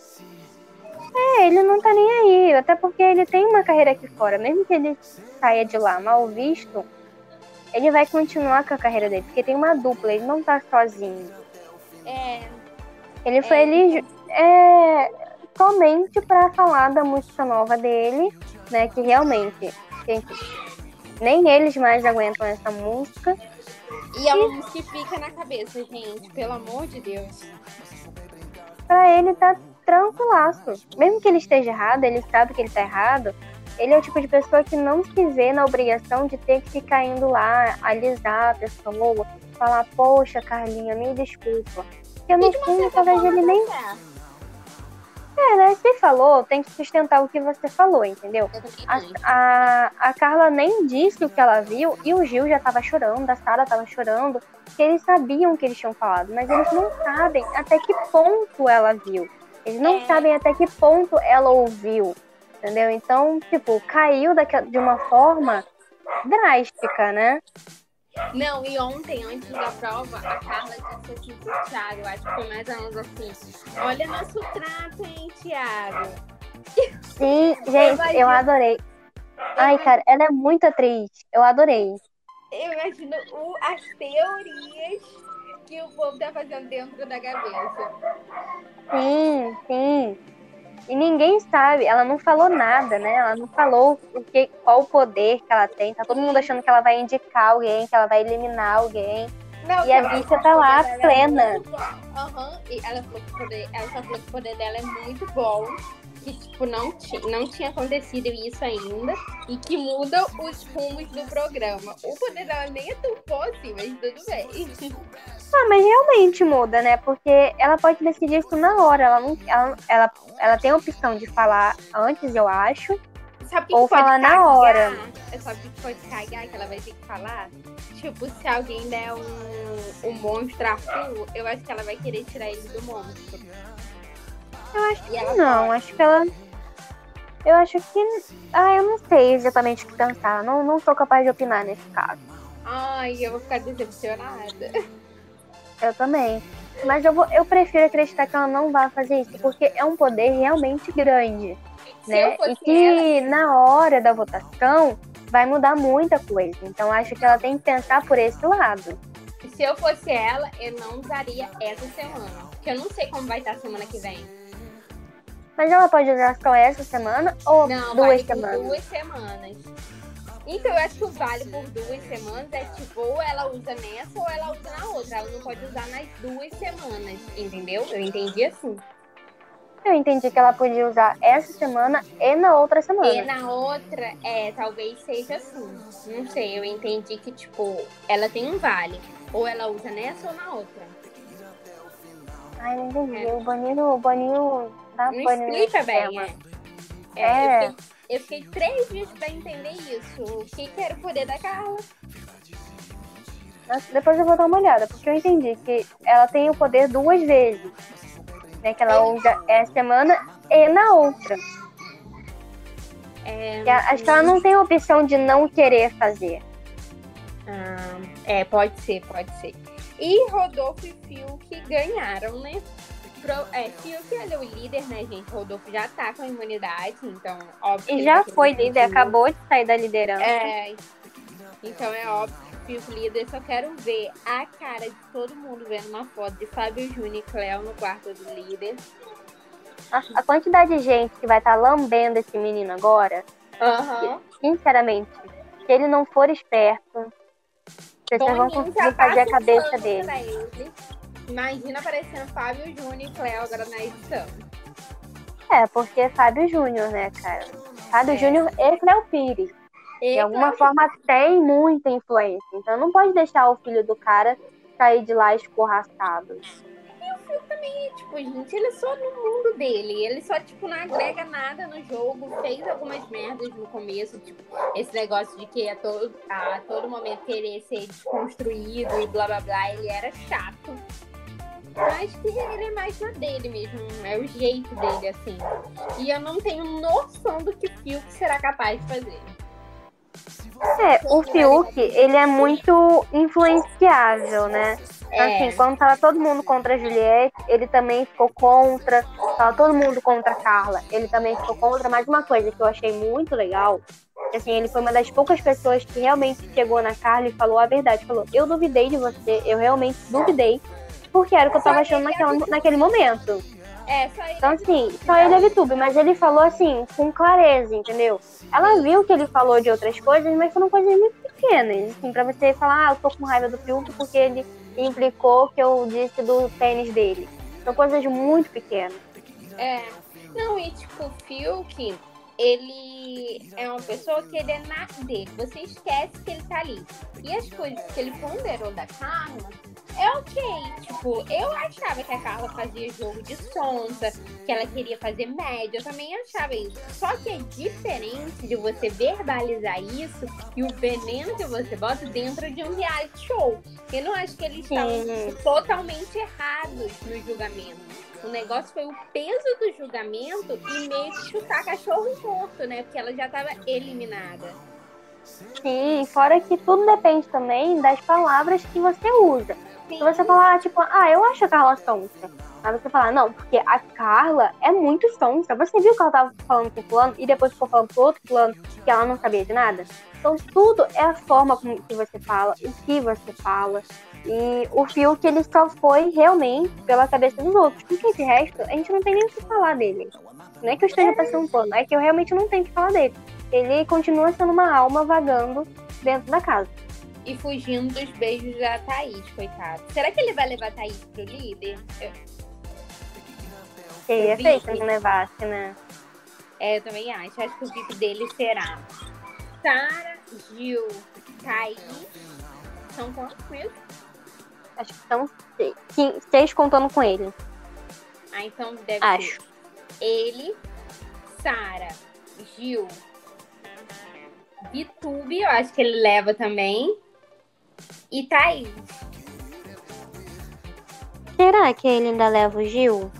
É, ele não tá nem aí, até porque ele tem uma carreira aqui fora. Mesmo que ele saia de lá mal visto, ele vai continuar com a carreira dele, porque tem uma dupla, ele não tá sozinho. É, Ele foi É. ali é, somente pra falar da música nova dele, né? Que realmente, gente, nem eles mais aguentam essa música. E é uma música que fica na cabeça, gente, pelo amor de Deus. Pra ele tá tranquilaço. Mesmo que ele esteja errado, ele sabe que ele tá errado. Ele é o tipo de pessoa que não se vê na obrigação de ter que ficar indo lá alisar a pessoa, falar, poxa, Carlinha, me desculpa. Porque no fundo, talvez ele nem. É, né? Você falou, tem que sustentar o que você falou, entendeu? A, a, a Carla nem disse o que ela viu e o Gil já tava chorando, a Sara tava chorando, que eles sabiam o que eles tinham falado, mas eles não sabem até que ponto ela viu. Eles não é. sabem até que ponto ela ouviu, entendeu? Então, tipo, caiu de uma forma drástica, né? Não, e ontem, antes da prova, a Carla disse assim pro Thiago, acho que foi mais ou menos assim, olha nosso trato, hein, Thiago? Sim, gente, eu adorei. Ai, cara, ela é muito atriz. Eu adorei. Eu imagino o, as teorias que o povo tá fazendo dentro da cabeça. Sim, sim. E ninguém sabe, ela não falou nada, né? Ela não falou o que, qual o poder que ela tem. Tá todo mundo achando que ela vai indicar alguém, que ela vai eliminar alguém. Não, e a bicha tá lá é plena. É uhum. E ela falou que o poder, ela só falou que o poder dela é muito bom que tipo, não, não tinha acontecido isso ainda e que muda os rumos do programa. O poder dela nem é tão assim, mas tudo bem. Ah, mas realmente muda, né? Porque ela pode decidir isso na hora. Ela, não, ela, ela, ela tem a opção de falar antes, eu acho. Sabe ou falar na hora. É só que pode cagar que ela vai ter que falar. Tipo, se alguém der um, um monstro a full, eu acho que ela vai querer tirar ele do monstro. Eu acho que não, acho que ela. Eu acho que. Ah, eu não sei exatamente o que pensar. Não, não sou capaz de opinar nesse caso. Ai, eu vou ficar decepcionada. Eu também. Mas eu, vou, eu prefiro acreditar que ela não vai fazer isso, porque é um poder realmente grande. Se né? E que ela... na hora da votação vai mudar muita coisa. Então acho que ela tem que pensar por esse lado. Se eu fosse ela, eu não usaria essa semana. Porque eu não sei como vai estar semana que vem. Mas ela pode usar só essa semana ou Não, duas vale semanas? duas semanas. Então eu acho que o vale por duas semanas é tipo, ou ela usa nessa ou ela usa na outra. Ela não pode usar nas duas semanas, entendeu? Eu entendi assim. Eu entendi que ela podia usar essa semana e na outra semana. E na outra, é, talvez seja assim. Não sei, eu entendi que, tipo, ela tem um vale. Ou ela usa nessa ou na outra. Ai, não entendi. É. O Boninho, o Boninho não explica bem, é. É, é. Eu, fiquei, eu, fiquei, três dias pra entender isso. O que, que era o poder da Carla? Depois eu vou dar uma olhada, porque eu entendi que ela tem o poder duas vezes. Né, que ela usa essa semana e na outra. É, acho que ela não tem a opção de não querer fazer. Ah, é, pode ser, pode ser. E Rodolfo e Fiuk ganharam, né? É, Fiuk é o líder, né, gente? Rodolfo já tá com a imunidade, então, óbvio. E já foi líder, acabou de sair da liderança. É. Então é óbvio que Fiuk líder. Só quero ver a cara de todo mundo vendo uma foto de Fábio Júnior e Cléo no quarto do líder. A, quantidade de gente que vai estar tá lambendo esse menino agora. Uhum. Sinceramente, se ele não for esperto, vocês vão conseguir fazer a cabeça dele. Imagina aparecendo Fábio Júnior e Cléo agora na edição. É, porque é Fábio Júnior, né, cara? Fábio é. Júnior e Cléo Pires. E de alguma Cléo... forma tem muita influência. Então não pode deixar o filho do cara sair de lá escorraçado. E o filho também, tipo, gente, ele é só no mundo dele. Ele só, tipo, não agrega nada no jogo. Fez algumas merdas no começo, tipo, esse negócio de que a todo, a todo momento querer ser desconstruído e blá blá blá. Ele era chato. Acho que ele é mais na dele mesmo, é o jeito dele, assim. E eu não tenho noção do que o Fiuk será capaz de fazer. É, o Fiuk, ele é muito influenciável, né? É. Assim, quando tava todo mundo contra a Juliette, ele também ficou contra. Tava todo mundo contra a Carla, ele também ficou contra. Mas uma coisa que eu achei muito legal, assim, ele foi uma das poucas pessoas que realmente chegou na Carla e falou a verdade. Falou, eu duvidei de você, eu realmente duvidei porque era o que eu tava achando naquela, naquele momento. É, só ele. Então, assim, só ele é VTube, mas ele falou assim, com clareza, entendeu? Ela viu que ele falou de outras coisas, mas foram coisas muito pequenas. Assim, pra você falar, ah, eu tô com raiva do Fiuk porque ele implicou que eu disse do tênis dele. São coisas muito pequenas. É. Não, e tipo, o Fiuk, ele é uma pessoa que ele é na dele. Você esquece que ele tá ali. E as coisas que ele ponderou da Carla é ok. Tipo, eu achava que a Carla fazia jogo de sonsa, que ela queria fazer média. Eu também achava isso. Só que é diferente de você verbalizar isso e o veneno que você bota dentro de um reality show. Eu não acho que eles estavam totalmente errados no julgamento. O negócio foi o peso do julgamento e meio que chutar cachorro morto, né? Porque ela já estava eliminada. Sim, fora que tudo depende também das palavras que você usa. Sim. Se você falar, tipo, ah, eu acho a Carla sonsa. Aí você falar, não, porque a Carla é muito sonsa. Você viu que ela tava falando com o fulano e depois ficou falando com outro fulano que ela não sabia de nada? Então tudo é a forma como que você fala, o que você fala. E o fio que ele só foi realmente pela cabeça dos outros. Porque esse resto, a gente não tem nem o que falar dele. Não é que eu esteja passando um pano, é que eu realmente não tenho o que falar dele. Ele continua sendo uma alma vagando dentro da casa. E fugindo dos beijos da Thaís, coitado. Será que ele vai levar a Thaís pro líder? Eu... Seria feio se não levasse, né? É, eu também acho. Acho que o VIP dele será Sara, Gil, Thaís. São quantos mesmo? Acho que são seis, seis contando com ele. Ah, então deve Acho. ser ele, Sara, Gil, Vitube, eu acho que ele leva também. E Thaís. Será que ele ainda leva o Gil?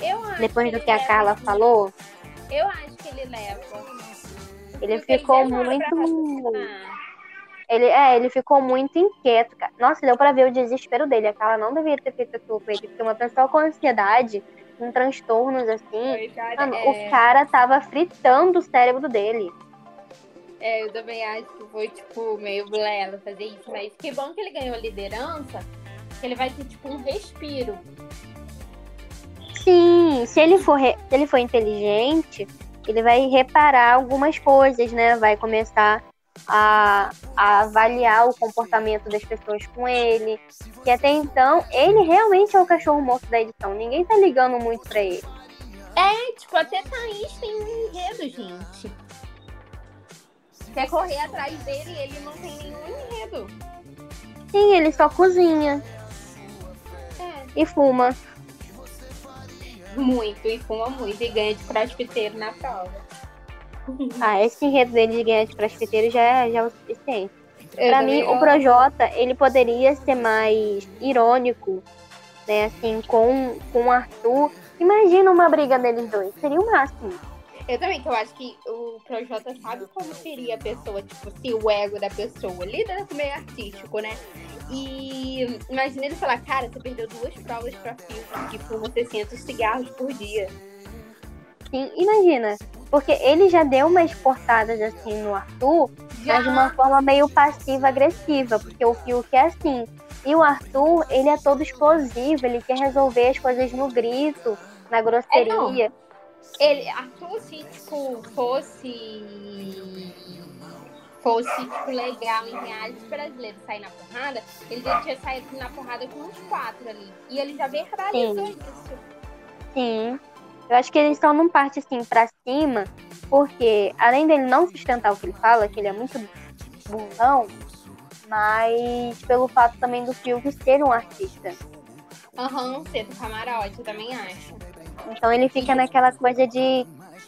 Eu acho Depois que do que a Carla falou? Eu acho que ele leva. Ele Porque ficou ele muito. Ele, é, ele ficou muito inquieto, cara. Nossa, deu pra ver o desespero dele. A Carla não deveria ter feito aquilo com ele, porque uma pessoa com ansiedade, com transtornos assim, Coitado, mano, é, o cara tava fritando o cérebro dele. é, eu também acho que foi, tipo, meio blela fazer isso. Mas que bom que ele ganhou a liderança, que ele vai ter, tipo, um respiro. Sim, se ele for, re- se ele for inteligente, ele vai reparar algumas coisas, né? Vai começar a, a avaliar o comportamento das pessoas com ele. Que até então, ele realmente é o cachorro morto da edição. Ninguém tá ligando muito pra ele. É, tipo, até Thaís tem um enredo, gente. Quer correr atrás dele e ele não tem nenhum enredo. Sim, ele só cozinha É. e fuma. Muito, e fuma muito, e ganha de crossfiteiro na prova. Ah, esse enredo dele de ganhar de crossfiteiro já é, já é o suficiente. Eu Pra mim, o amo. Projota, ele poderia ser mais irônico, né? Assim, com, com o Arthur. Imagina uma briga deles dois. Seria o máximo. Eu também, que eu acho que o Projota sabe como seria a pessoa, tipo, se o ego da pessoa, lida com meio artístico, né? E imagina ele falar, cara, você perdeu duas provas pra filtro, que fuma 600 cigarros por dia. Sim, imagina. Porque ele já deu umas cortadas assim no Arthur, mas de uma forma meio passiva-agressiva. Porque o Fiuk é assim. E o Arthur, ele é todo explosivo, ele quer resolver as coisas no grito, na grosseria. Ele, Arthur, se, tipo, fosse. Fosse, tipo, legal em reality brasileiro sair na porrada, ele já tinha saído na porrada com uns quatro ali. E ele já verbalizou Sim. isso. Sim. Eu acho que eles estão num parte assim pra cima, porque além dele não sustentar o que ele fala, que ele é muito burrão, mas pelo fato também do Fiuk ser um artista. Aham, cedo camarote, eu também acho. Então ele fica naquela coisa de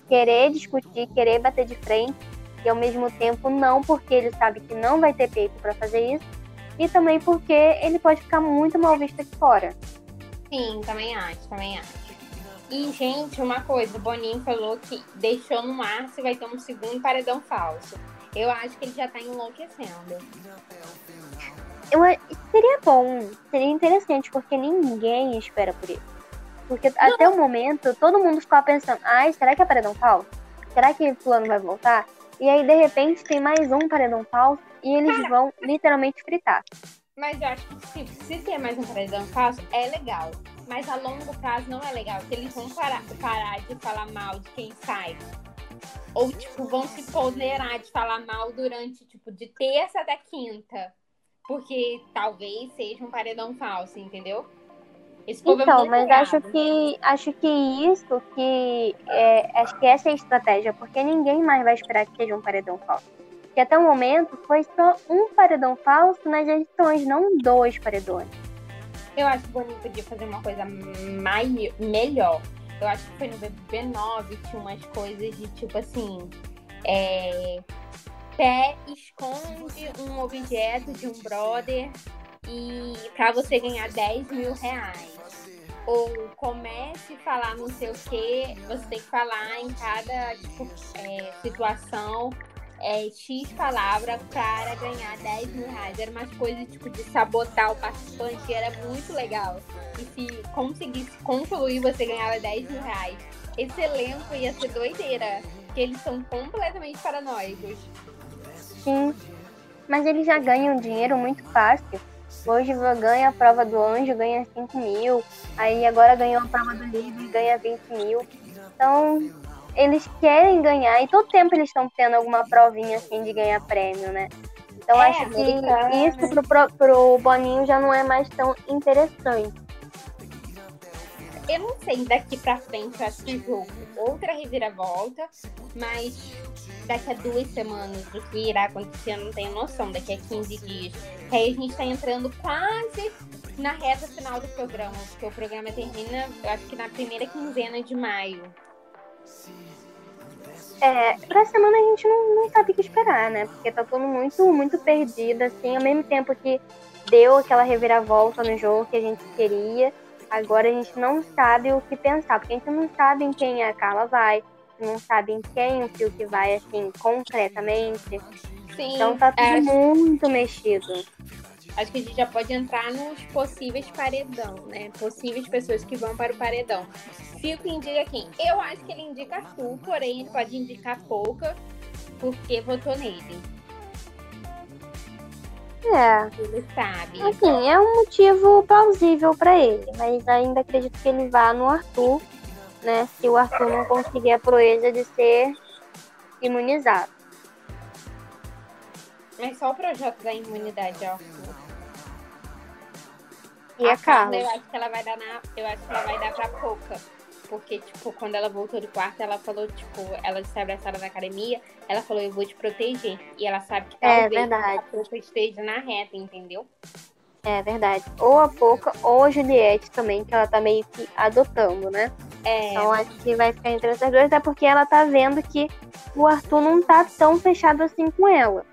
querer discutir, querer bater de frente, e ao mesmo tempo não, porque ele sabe que não vai ter peito pra fazer isso, e também porque ele pode ficar muito mal visto aqui fora. Sim, também acho, também acho. E, gente, uma coisa, o Boninho falou que deixou no ar se vai ter um segundo paredão falso. Eu acho que ele já tá enlouquecendo. Eu, seria bom, seria interessante, porque ninguém espera por isso. Porque até o momento, todo mundo ficava pensando, ai, será que é paredão falso? Será que fulano vai voltar? E aí, de repente, tem mais um paredão falso e eles vão literalmente fritar. Mas eu acho que tipo, se ter mais um paredão falso, é legal. Mas a longo prazo não é legal. Porque eles vão parar, parar de falar mal de quem sai. Ou, tipo, vão se ponderar de falar mal durante, tipo, de terça até quinta. Porque talvez seja um paredão falso, entendeu? Esse povo é Então, muito mas bravo. acho que acho que isso que é, acho que essa é a estratégia, porque ninguém mais vai esperar que seja um paredão falso. Porque até o momento foi só um paredão falso nas edições, não dois paredões. Eu acho que o Boninho podia fazer uma coisa mais, melhor. Eu acho que foi no BBB9, tinha umas coisas de tipo assim. É, pé esconde um objeto de um brother e pra você ganhar 10 mil reais. Ou comece a falar não sei o que, você tem que falar em cada tipo, é, situação é, X palavra para ganhar 10 mil reais. Era umas coisas tipo de sabotar o participante, era muito legal. E se conseguisse concluir, você ganhava 10 mil reais. Esse elenco ia ser doideira, porque eles são completamente paranoicos. Sim. Mas eles já ganham dinheiro muito fácil. Hoje ganha a prova do anjo, ganha 5 mil. Aí agora ganhou a prova do livro ganha 20 mil. Então, eles querem ganhar. E todo tempo eles estão tendo alguma provinha assim de ganhar prêmio, né? Então É, acho que isso pro, pro, pro Boninho já não é mais tão interessante. Eu não sei daqui pra frente, eu acho que jogo outra reviravolta, mas daqui a duas semanas do que irá acontecer, eu não tenho noção, daqui a 15 dias. Que aí a gente tá entrando quase na reta final do programa, porque o programa termina, eu acho que na primeira quinzena de maio. É, pra semana a gente não, não sabe o que esperar, né? Porque tá todo muito, muito perdido, assim, ao mesmo tempo que deu aquela reviravolta no jogo que a gente queria, agora a gente não sabe o que pensar, porque a gente não sabe em quem a Carla vai, não sabe em quem o Fiuk vai, assim, concretamente. Sim, Então tá tudo acho, muito mexido. Acho que a gente já pode entrar nos possíveis paredão, né? Possíveis pessoas que vão para o paredão. Fico indica quem? Eu acho que ele indica Arthur, porém ele pode indicar pouca, porque votou nele. É, Ele sabe. assim, é um motivo plausível pra ele, mas ainda acredito que ele vá no Arthur, né? Se o Arthur não conseguir a proeza de ser imunizado. Mas só o projeto da imunidade Arthur. E a Carla? Eu acho que ela vai dar na. Eu acho que ela vai dar pra pouca. Porque, tipo, quando ela voltou do quarto, ela falou, tipo, ela se abraçaram na academia, ela falou, eu vou te proteger. E ela sabe que É, talvez verdade. a pouca esteja na reta, entendeu? É verdade. Ou a Poca ou a Juliette também, que ela tá meio que adotando, né? É. Então acho que vai ficar entre essas duas, até porque ela tá vendo que o Arthur não tá tão fechado assim com ela.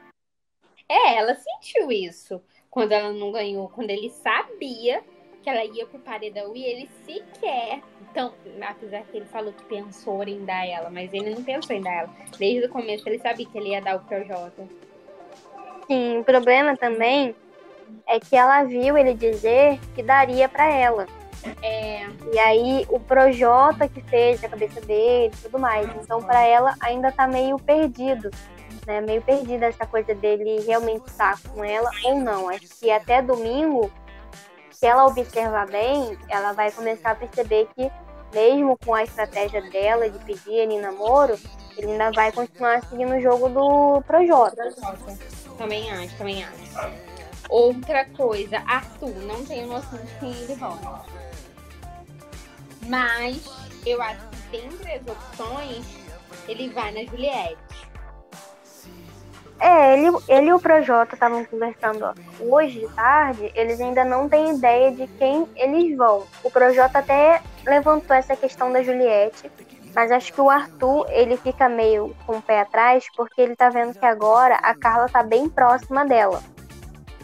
É, ela sentiu isso quando ela não ganhou, quando ele sabia que ela ia pro paredão e ele sequer. Então, apesar que ele falou que pensou em dar ela, mas ele não pensou em dar ela. Desde o começo ele sabia que ele ia dar o Projota. Sim, o problema também é que ela viu ele dizer que daria pra ela. É, E aí o Projota que fez a cabeça dele e tudo mais. Então pra ela ainda tá meio perdido. Né, meio perdida essa coisa dele realmente estar com ela ou não. Acho que até domingo se ela observar bem, ela vai começar a perceber que, mesmo com a estratégia dela de pedir ele namoro, ele ainda vai continuar seguindo o jogo do Projota. Também acho, também acho. Outra coisa, Arthur, não tenho noção de quem ele vai. Mas eu acho que dentre as opções, ele vai na Juliette. É, ele, ele e o Projota estavam conversando hoje de tarde, eles ainda não têm ideia de quem eles vão. O Projota até levantou essa questão da Juliette, mas acho que o Arthur, ele fica meio com o pé atrás, porque ele tá vendo que agora a Carla tá bem próxima dela.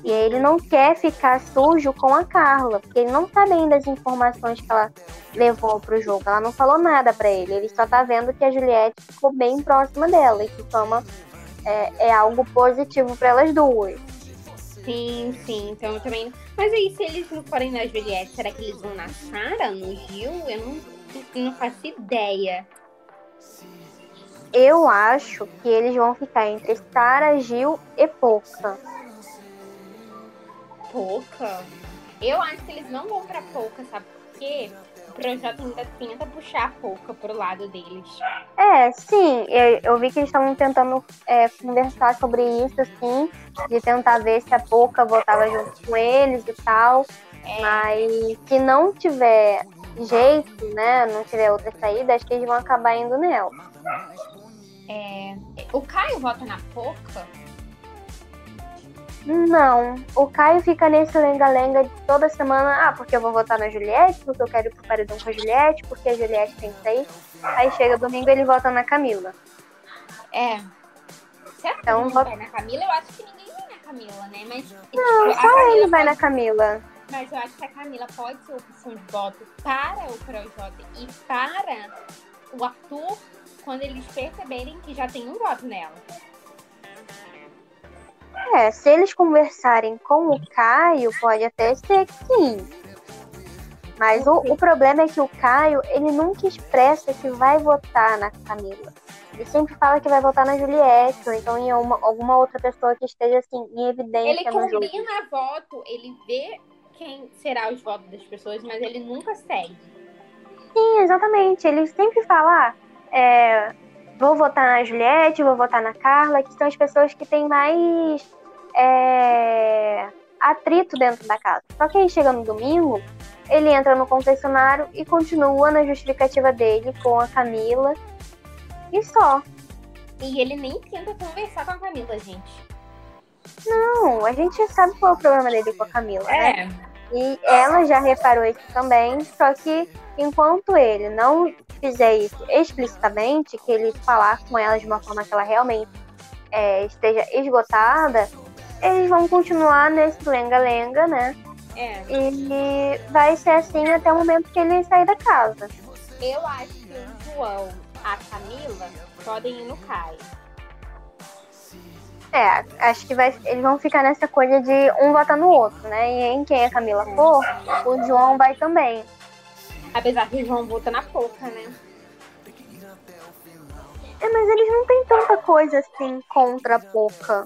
E ele não quer ficar sujo com a Carla, porque ele não sabe ainda as informações que ela levou pro jogo. Ela não falou nada pra ele, ele só tá vendo que a Juliette ficou bem próxima dela e que toma é, é algo positivo para elas duas. Sim, sim, então eu também. Mas aí, se eles não forem na Juliette, será que eles vão na Sara, no Gil? Eu não, não faço ideia. Eu acho que eles vão ficar entre Sara, Gil e Poca. Pouca? Eu acho que eles não vão pra Pouca, sabe por quê? O projeto ainda tenta puxar a Pouca pro lado deles. É, sim, eu, eu vi que eles estavam tentando é, conversar sobre isso, assim, de tentar ver se a Poca voltava junto com eles e tal. É. Mas se não tiver jeito, né, não tiver outra saída, acho que eles vão acabar indo nela. É, o Caio vota na Poca? Não, o Caio fica nesse lenga-lenga de toda semana. Ah, porque eu vou votar na Juliette, porque eu quero ir pro paredão com a Juliette, porque a Juliette tem que sair. Aí chega domingo ele vota na Camila. É. Será que então, vota... vai na Camila? Eu acho que ninguém vai na Camila, né? Mas, não, tipo, só ele vai na Camila. Mas eu acho que a Camila pode ser opção de voto para o Projota e para o Arthur quando eles perceberem que já tem um voto nela. É, se eles conversarem com o Caio, pode até ser que sim. Mas o, o problema é que o Caio, ele nunca expressa que vai votar na Camila. Ele sempre fala que vai votar na Juliette, ou então em uma, alguma outra pessoa que esteja assim, em evidência ele no jogo. Ele combina voto, ele vê quem será os votos das pessoas, mas ele nunca segue. Sim, exatamente. Ele sempre fala, ah, é, vou votar na Juliette, vou votar na Carla, que são as pessoas que têm mais é, atrito dentro da casa. Só que aí chega no domingo, ele entra no confessionário e continua na justificativa dele com a Camila e só. E ele nem tenta conversar com a Camila, gente. Não, a gente sabe qual é o problema dele com a Camila, né? é. né? E ela já reparou isso também, só que enquanto ele não fizer isso explicitamente, que ele falar com ela de uma forma que ela realmente é, esteja esgotada, eles vão continuar nesse lenga-lenga, né? É. E vai ser assim até o momento que ele sair da casa. Eu acho que o João, a Camila, podem ir no Caio. É, acho que vai, eles vão ficar nessa coisa de um votar no outro, né? E em quem a Camila for, o João vai também. Apesar que o João vota na pouca, né? É, mas eles não têm tanta coisa assim contra a pouca.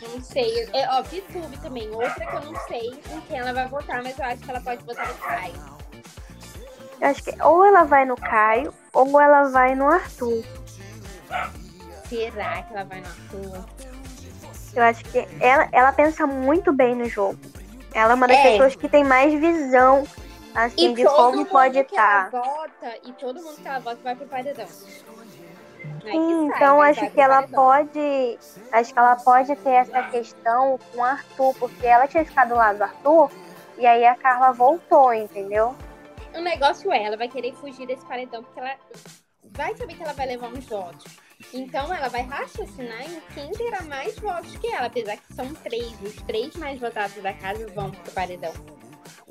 Eu não sei. É, ó, VTube também. Outra que eu não sei em quem ela vai votar, mas eu acho que ela pode votar no Caio. Eu acho que ou ela vai no Caio ou ela vai no Arthur. Será que ela vai no Arthur? Eu acho que ela, ela pensa muito bem no jogo. Ela é uma das é. pessoas que tem mais visão, assim, e de como pode estar. Tá. vota, e todo mundo que ela vota vai pro paredão. Sim, então acho que ela pode. Acho que ela pode ter essa questão com o Arthur, porque ela tinha ficado do lado do Arthur, e aí a Carla voltou, entendeu? O negócio é, ela vai querer fugir desse paredão, porque ela vai saber que ela vai levar uns votos. Então ela vai raciocinar em quem terá mais votos que ela, apesar que são três. Os três mais votados da casa vão pro paredão.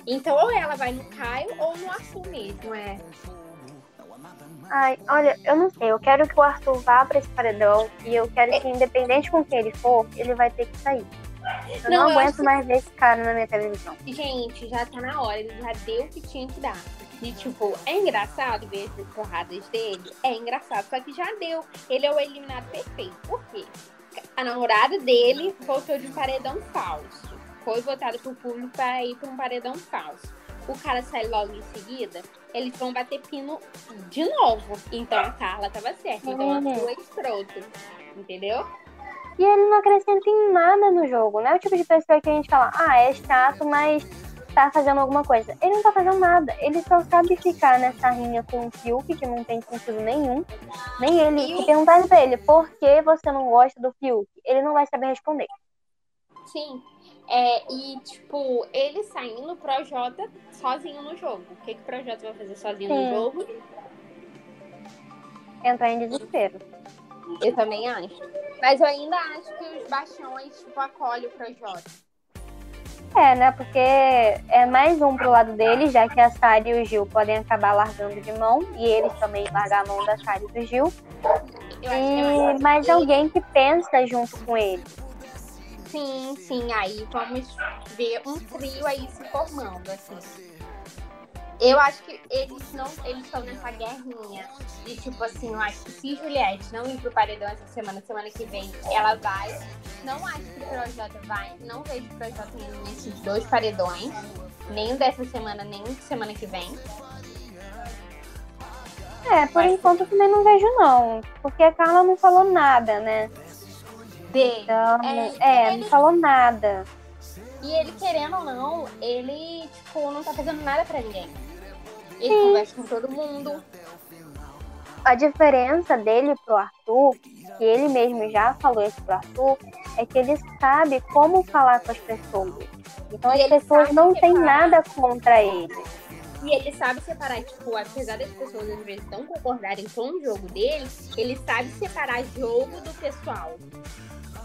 Então ou ela vai no Caio ou no Arthur mesmo, é. Ai, olha, eu não sei. Eu quero que o Arthur vá pra esse paredão e eu quero que, independente com quem ele for, ele vai ter que sair. Eu não, não aguento mais ver esse cara na minha televisão. Gente, já tá na hora. Ele já deu o que tinha que dar. E, tipo, é engraçado ver as porradas dele? É engraçado, só que já deu. Ele é o eliminado perfeito. Por quê? A namorada dele voltou de um paredão falso. Foi votada por público para ir para um paredão falso. O cara sai logo em seguida, eles vão bater pino de novo. Então a Carla tava certa. Então uhum. a sua é escroto. Entendeu? E ele não acrescenta em nada no jogo. Não é o tipo de pessoa que a gente fala, ah, é chato, mas tá fazendo alguma coisa. Ele não tá fazendo nada. Ele só sabe ficar nessa rinha com o Fiuk, que não tem sentido nenhum. Nem ele. Se perguntar pra ele por que você não gosta do Fiuk, ele não vai saber responder. Sim. É, e, tipo, ele saindo pro Jota sozinho no jogo. O que, que o Projota vai fazer sozinho Sim. no jogo? Entrar em desespero. Eu também acho. Mas eu ainda acho que os baixões, tipo, acolhem o Projota. É, né? Porque é mais um pro lado dele, já que a Sari e o Gil podem acabar largando de mão, e eles também largar a mão da Sari e do Gil. E mais alguém que pensa junto com ele. Sim, sim, aí vamos ver um trio aí se formando, assim. Eu acho que eles não eles estão nessa guerrinha de tipo assim, eu acho que se Juliette não ir pro paredão essa semana, semana que vem, ela vai. Não acho que o Projota vai. Não vejo o Projota nesses dois paredões. Nem dessa semana, nem semana que vem. É, por enquanto eu também não vejo não. Porque a Carla não falou nada, né? De. Então, é, é não falou nada. E ele, querendo ou não, ele, tipo, não tá fazendo nada pra ninguém. Ele Sim. conversa com todo mundo. A diferença dele pro Arthur, que ele mesmo já falou isso pro Arthur, é que ele sabe como falar com as pessoas. Então e as pessoas não têm nada contra ele. E ele sabe separar, tipo, apesar das pessoas às vezes não concordarem com o jogo dele, ele sabe separar jogo do pessoal.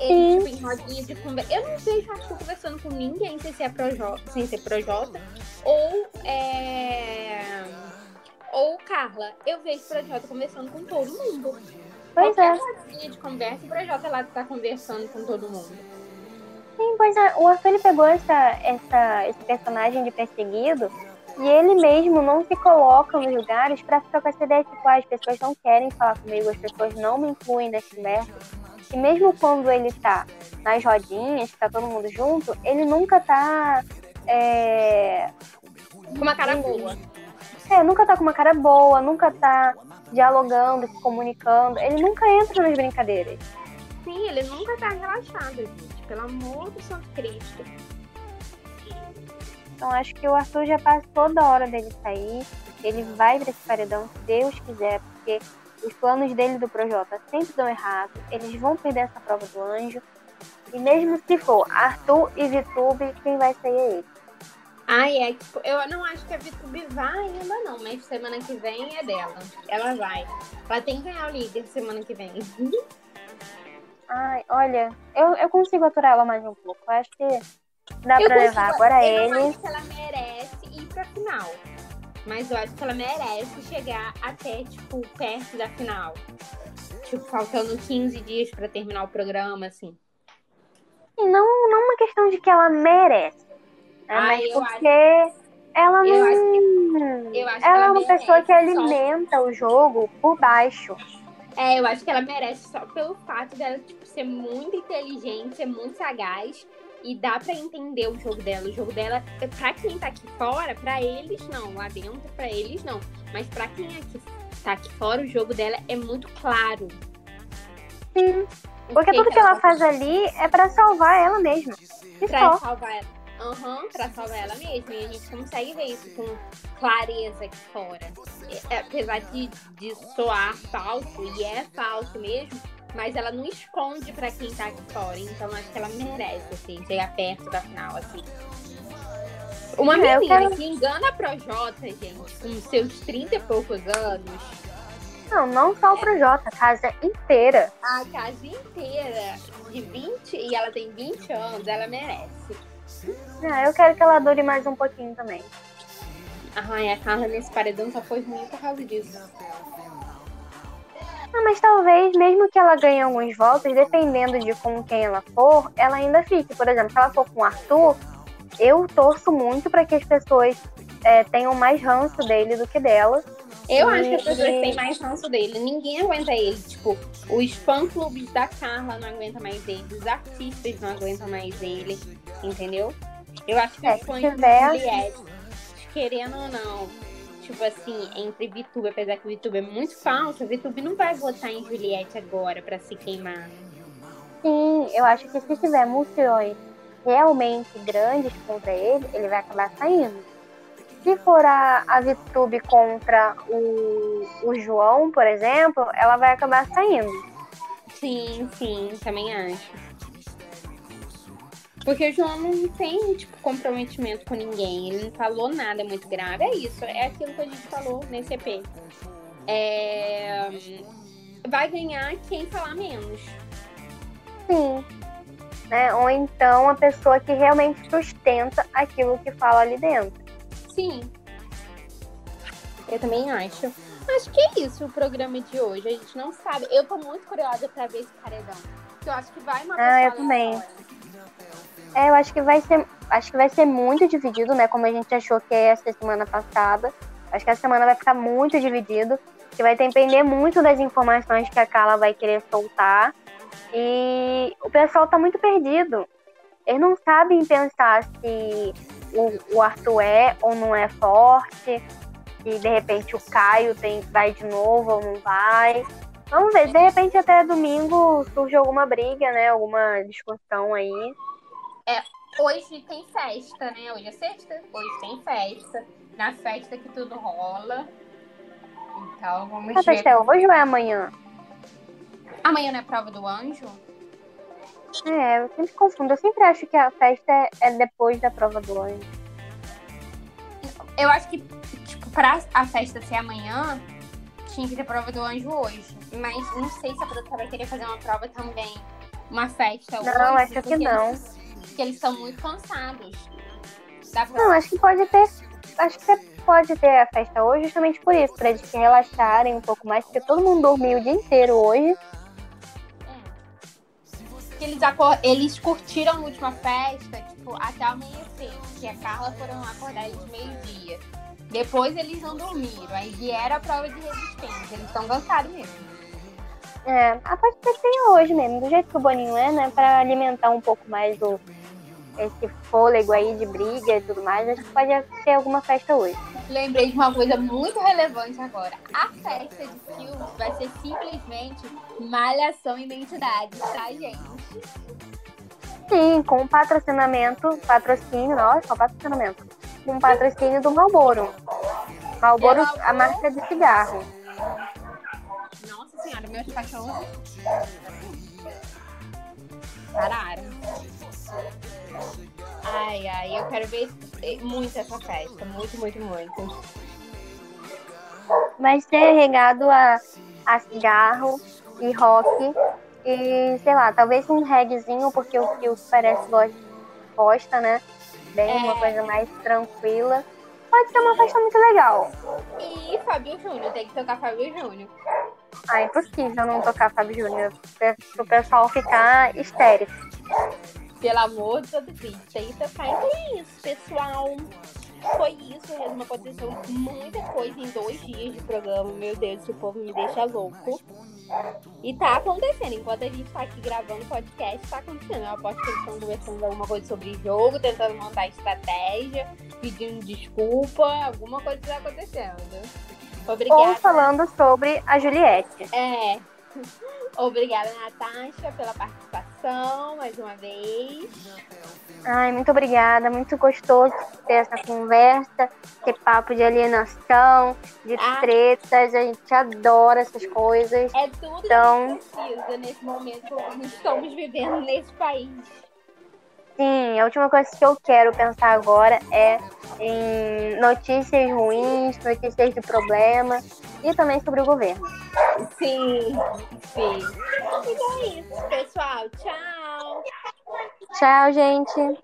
Ele, tipo, em rodinha de conversa. Eu não vejo Arthur conversando com ninguém sem ser, Projota, sem ser Projota. Ou é. Ou Carla. Eu vejo Projota conversando com todo mundo. Pois Qualquer é. rodinha de conversa, o Projota lá tá conversando com todo mundo. Sim, pois é. O Arthur ele pegou essa, essa, esse personagem de perseguido e ele mesmo não se coloca nos lugares para ficar com essa ideia de tipo, ah, as pessoas não querem falar comigo, as pessoas não me incluem nas conversas. E mesmo quando ele tá nas rodinhas, que tá todo mundo junto, ele nunca tá. É... Com uma cara boa. É, nunca tá com uma cara boa, nunca tá dialogando, se comunicando. Ele nunca entra nas brincadeiras. Sim, ele nunca tá relaxado, gente. Pelo amor do Santo Cristo. Então acho que o Arthur já passou da hora dele sair. Ele vai para esse paredão, se Deus quiser, porque os planos dele do Projota sempre dão errado. Eles vão perder essa prova do anjo. E mesmo se for Arthur e Vitube, quem vai sair é ele. Ai, é, tipo, eu não acho que a Vitube vai ainda não, mas semana que vem é dela. Ela vai. Ela tem que ganhar o líder semana que vem. Ai, olha, eu, eu consigo aturar ela mais um pouco. Eu acho que dá eu pra consigo, levar agora eu ele. Eu acho que ela merece ir pra final. Mas eu acho que ela merece chegar até, tipo, perto da final. Tipo, faltando 15 dias para terminar o programa, assim. Não, não uma questão de que ela merece. Né? Ah, mas porque acho... ela não. Eu eu acho ela, ela é uma pessoa que alimenta só... o jogo por baixo. É, eu acho que ela merece só pelo fato dela tipo, ser muito inteligente, ser muito sagaz e dá para entender o jogo dela. O jogo dela, pra quem tá aqui fora, pra eles não. Lá dentro, pra eles não. Mas pra quem aqui, tá aqui fora, o jogo dela é muito claro. Sim. Porque tudo que, ela, ela faz ali é para salvar ela mesma. E pra só. salvar ela. Aham, uhum, pra salvar ela mesma. E a gente consegue ver isso com clareza aqui fora. É, apesar de, de soar falso, e é falso mesmo, mas ela não esconde para quem tá aqui fora. Então acho que ela merece, assim, chegar perto da final, assim. Uma é, menina quero... que engana a Projota, gente, com seus 30 e poucos anos. Não, não só o Projota, a casa inteira. A casa inteira, de 20, e ela tem 20 anos, ela merece. Ah, eu quero que ela dure mais um pouquinho também. Ai, a Carla nesse paredão só foi ruim por causa disso. Ah, mas talvez, mesmo que ela ganhe alguns votos, dependendo de com quem ela for, ela ainda fique. Por exemplo, se ela for com o Arthur, eu torço muito para que as pessoas é, tenham mais ranço dele do que dela. Eu e... acho que as pessoas têm mais ranço dele. Ninguém aguenta ele. Tipo, os fã-clubes da Carla não aguentam mais ele. Os artistas não aguentam mais ele. Entendeu? Eu acho que é, os fãs tiver... Juliette, querendo ou não, tipo assim, entre VTube, apesar que o VTube é muito falso, o VTube não vai votar em Juliette agora para se queimar. Sim, eu acho que se tiver multidões realmente grandes contra ele, ele vai acabar saindo. Se for a, a VTube contra o, o João, por exemplo, ela vai acabar saindo. Sim, sim, também acho. Porque o João não tem, tipo, comprometimento com ninguém. Ele não falou nada muito grave. É isso, é aquilo que a gente falou nesse EP. É... Vai ganhar quem falar menos. Sim. Né? Ou então a pessoa que realmente sustenta aquilo que fala ali dentro. Sim. Eu também acho. Acho que é isso o programa de hoje. A gente não sabe. Eu tô muito curiosa pra ver esse paredão. Porque eu acho que vai uma Ah, eu também. É, eu acho que vai ser, acho que vai ser muito dividido, né? Como a gente achou que é essa semana passada. Acho que essa semana vai ficar muito dividido, que vai depender muito das informações que a Carla vai querer soltar. E o pessoal tá muito perdido. Eles não sabem pensar se o, o Arthur é ou não é forte, se de repente o Caio tem, vai de novo ou não vai. Vamos ver, de repente até domingo surge alguma briga, né? Alguma discussão aí. É, hoje tem festa, né? Hoje é sexta, hoje tem festa. Na festa que tudo rola. Então vamos A ver. festa é hoje ou é amanhã? Amanhã não é prova do anjo? É, eu sempre confundo. Eu sempre acho que a festa é- é depois da prova do anjo. Eu acho que, tipo, pra a festa ser amanhã, tinha que ter prova do anjo hoje. Mas não sei se a produtora vai querer fazer uma prova também. Uma festa hoje. Não, acho que não. Porque eles estão muito cansados. Não, acho que pode ter. Acho que pode ter a festa hoje justamente por isso, pra eles se relaxarem um pouco mais, porque todo mundo dormiu o dia inteiro hoje. que eles, eles curtiram a última festa, tipo, até amanhecer. Que a Carla foram acordar eles meio-dia. Depois eles não dormiram. Aí vieram a prova de resistência. Eles estão cansados mesmo. É, a ser que tenha hoje mesmo, do jeito que o Boninho é, né? Pra alimentar um pouco mais o, esse fôlego aí de briga e tudo mais, acho que pode ter alguma festa hoje. Lembrei de uma coisa muito relevante agora. A festa de filme vai ser simplesmente malhação identidade, tá, gente? Sim, com patrocinamento, patrocínio, nossa, patrocinamento. Com patrocínio do Malboro. Malboro, a marca de cigarro. Nossa senhora, meus cachorros pararam. Ai, ai, eu quero ver muito essa festa. Muito, muito, muito. Vai ser regado a, a cigarro e rock. E, sei lá, talvez um reggaezinho, porque o Fiuk parece go- gosta, né? Bem, uma É. coisa mais tranquila. Pode ser uma festa muito legal. E Fábio Júnior, tem que tocar Fábio Júnior. Ah, é impossível não tocar Fábio Júnior. Para o pessoal ficar histérico. Pelo amor de tocar. Então é isso, pessoal. Foi isso, mesmo. Aconteceu muita coisa em dois dias de programa. Meu Deus, esse povo me deixa louco. E tá acontecendo. Enquanto a gente tá aqui gravando podcast, tá acontecendo. Eu aposto que eles estão conversando alguma coisa sobre jogo, tentando montar estratégia, pedindo desculpa. Alguma coisa tá acontecendo. Obrigada. Ou falando sobre a Juliette. É. Obrigada, Natasha, pela participação mais uma vez. Ai, muito obrigada. Muito gostoso ter essa conversa, ter papo de alienação, de Ah. tretas. A gente adora essas coisas. É tudo Então- que a gente precisa nesse momento que estamos vivendo nesse país. Sim, a última coisa que eu quero pensar agora é em notícias ruins, notícias de problema e também sobre o governo. Sim, sim. Então é isso, pessoal. Tchau. Tchau, gente.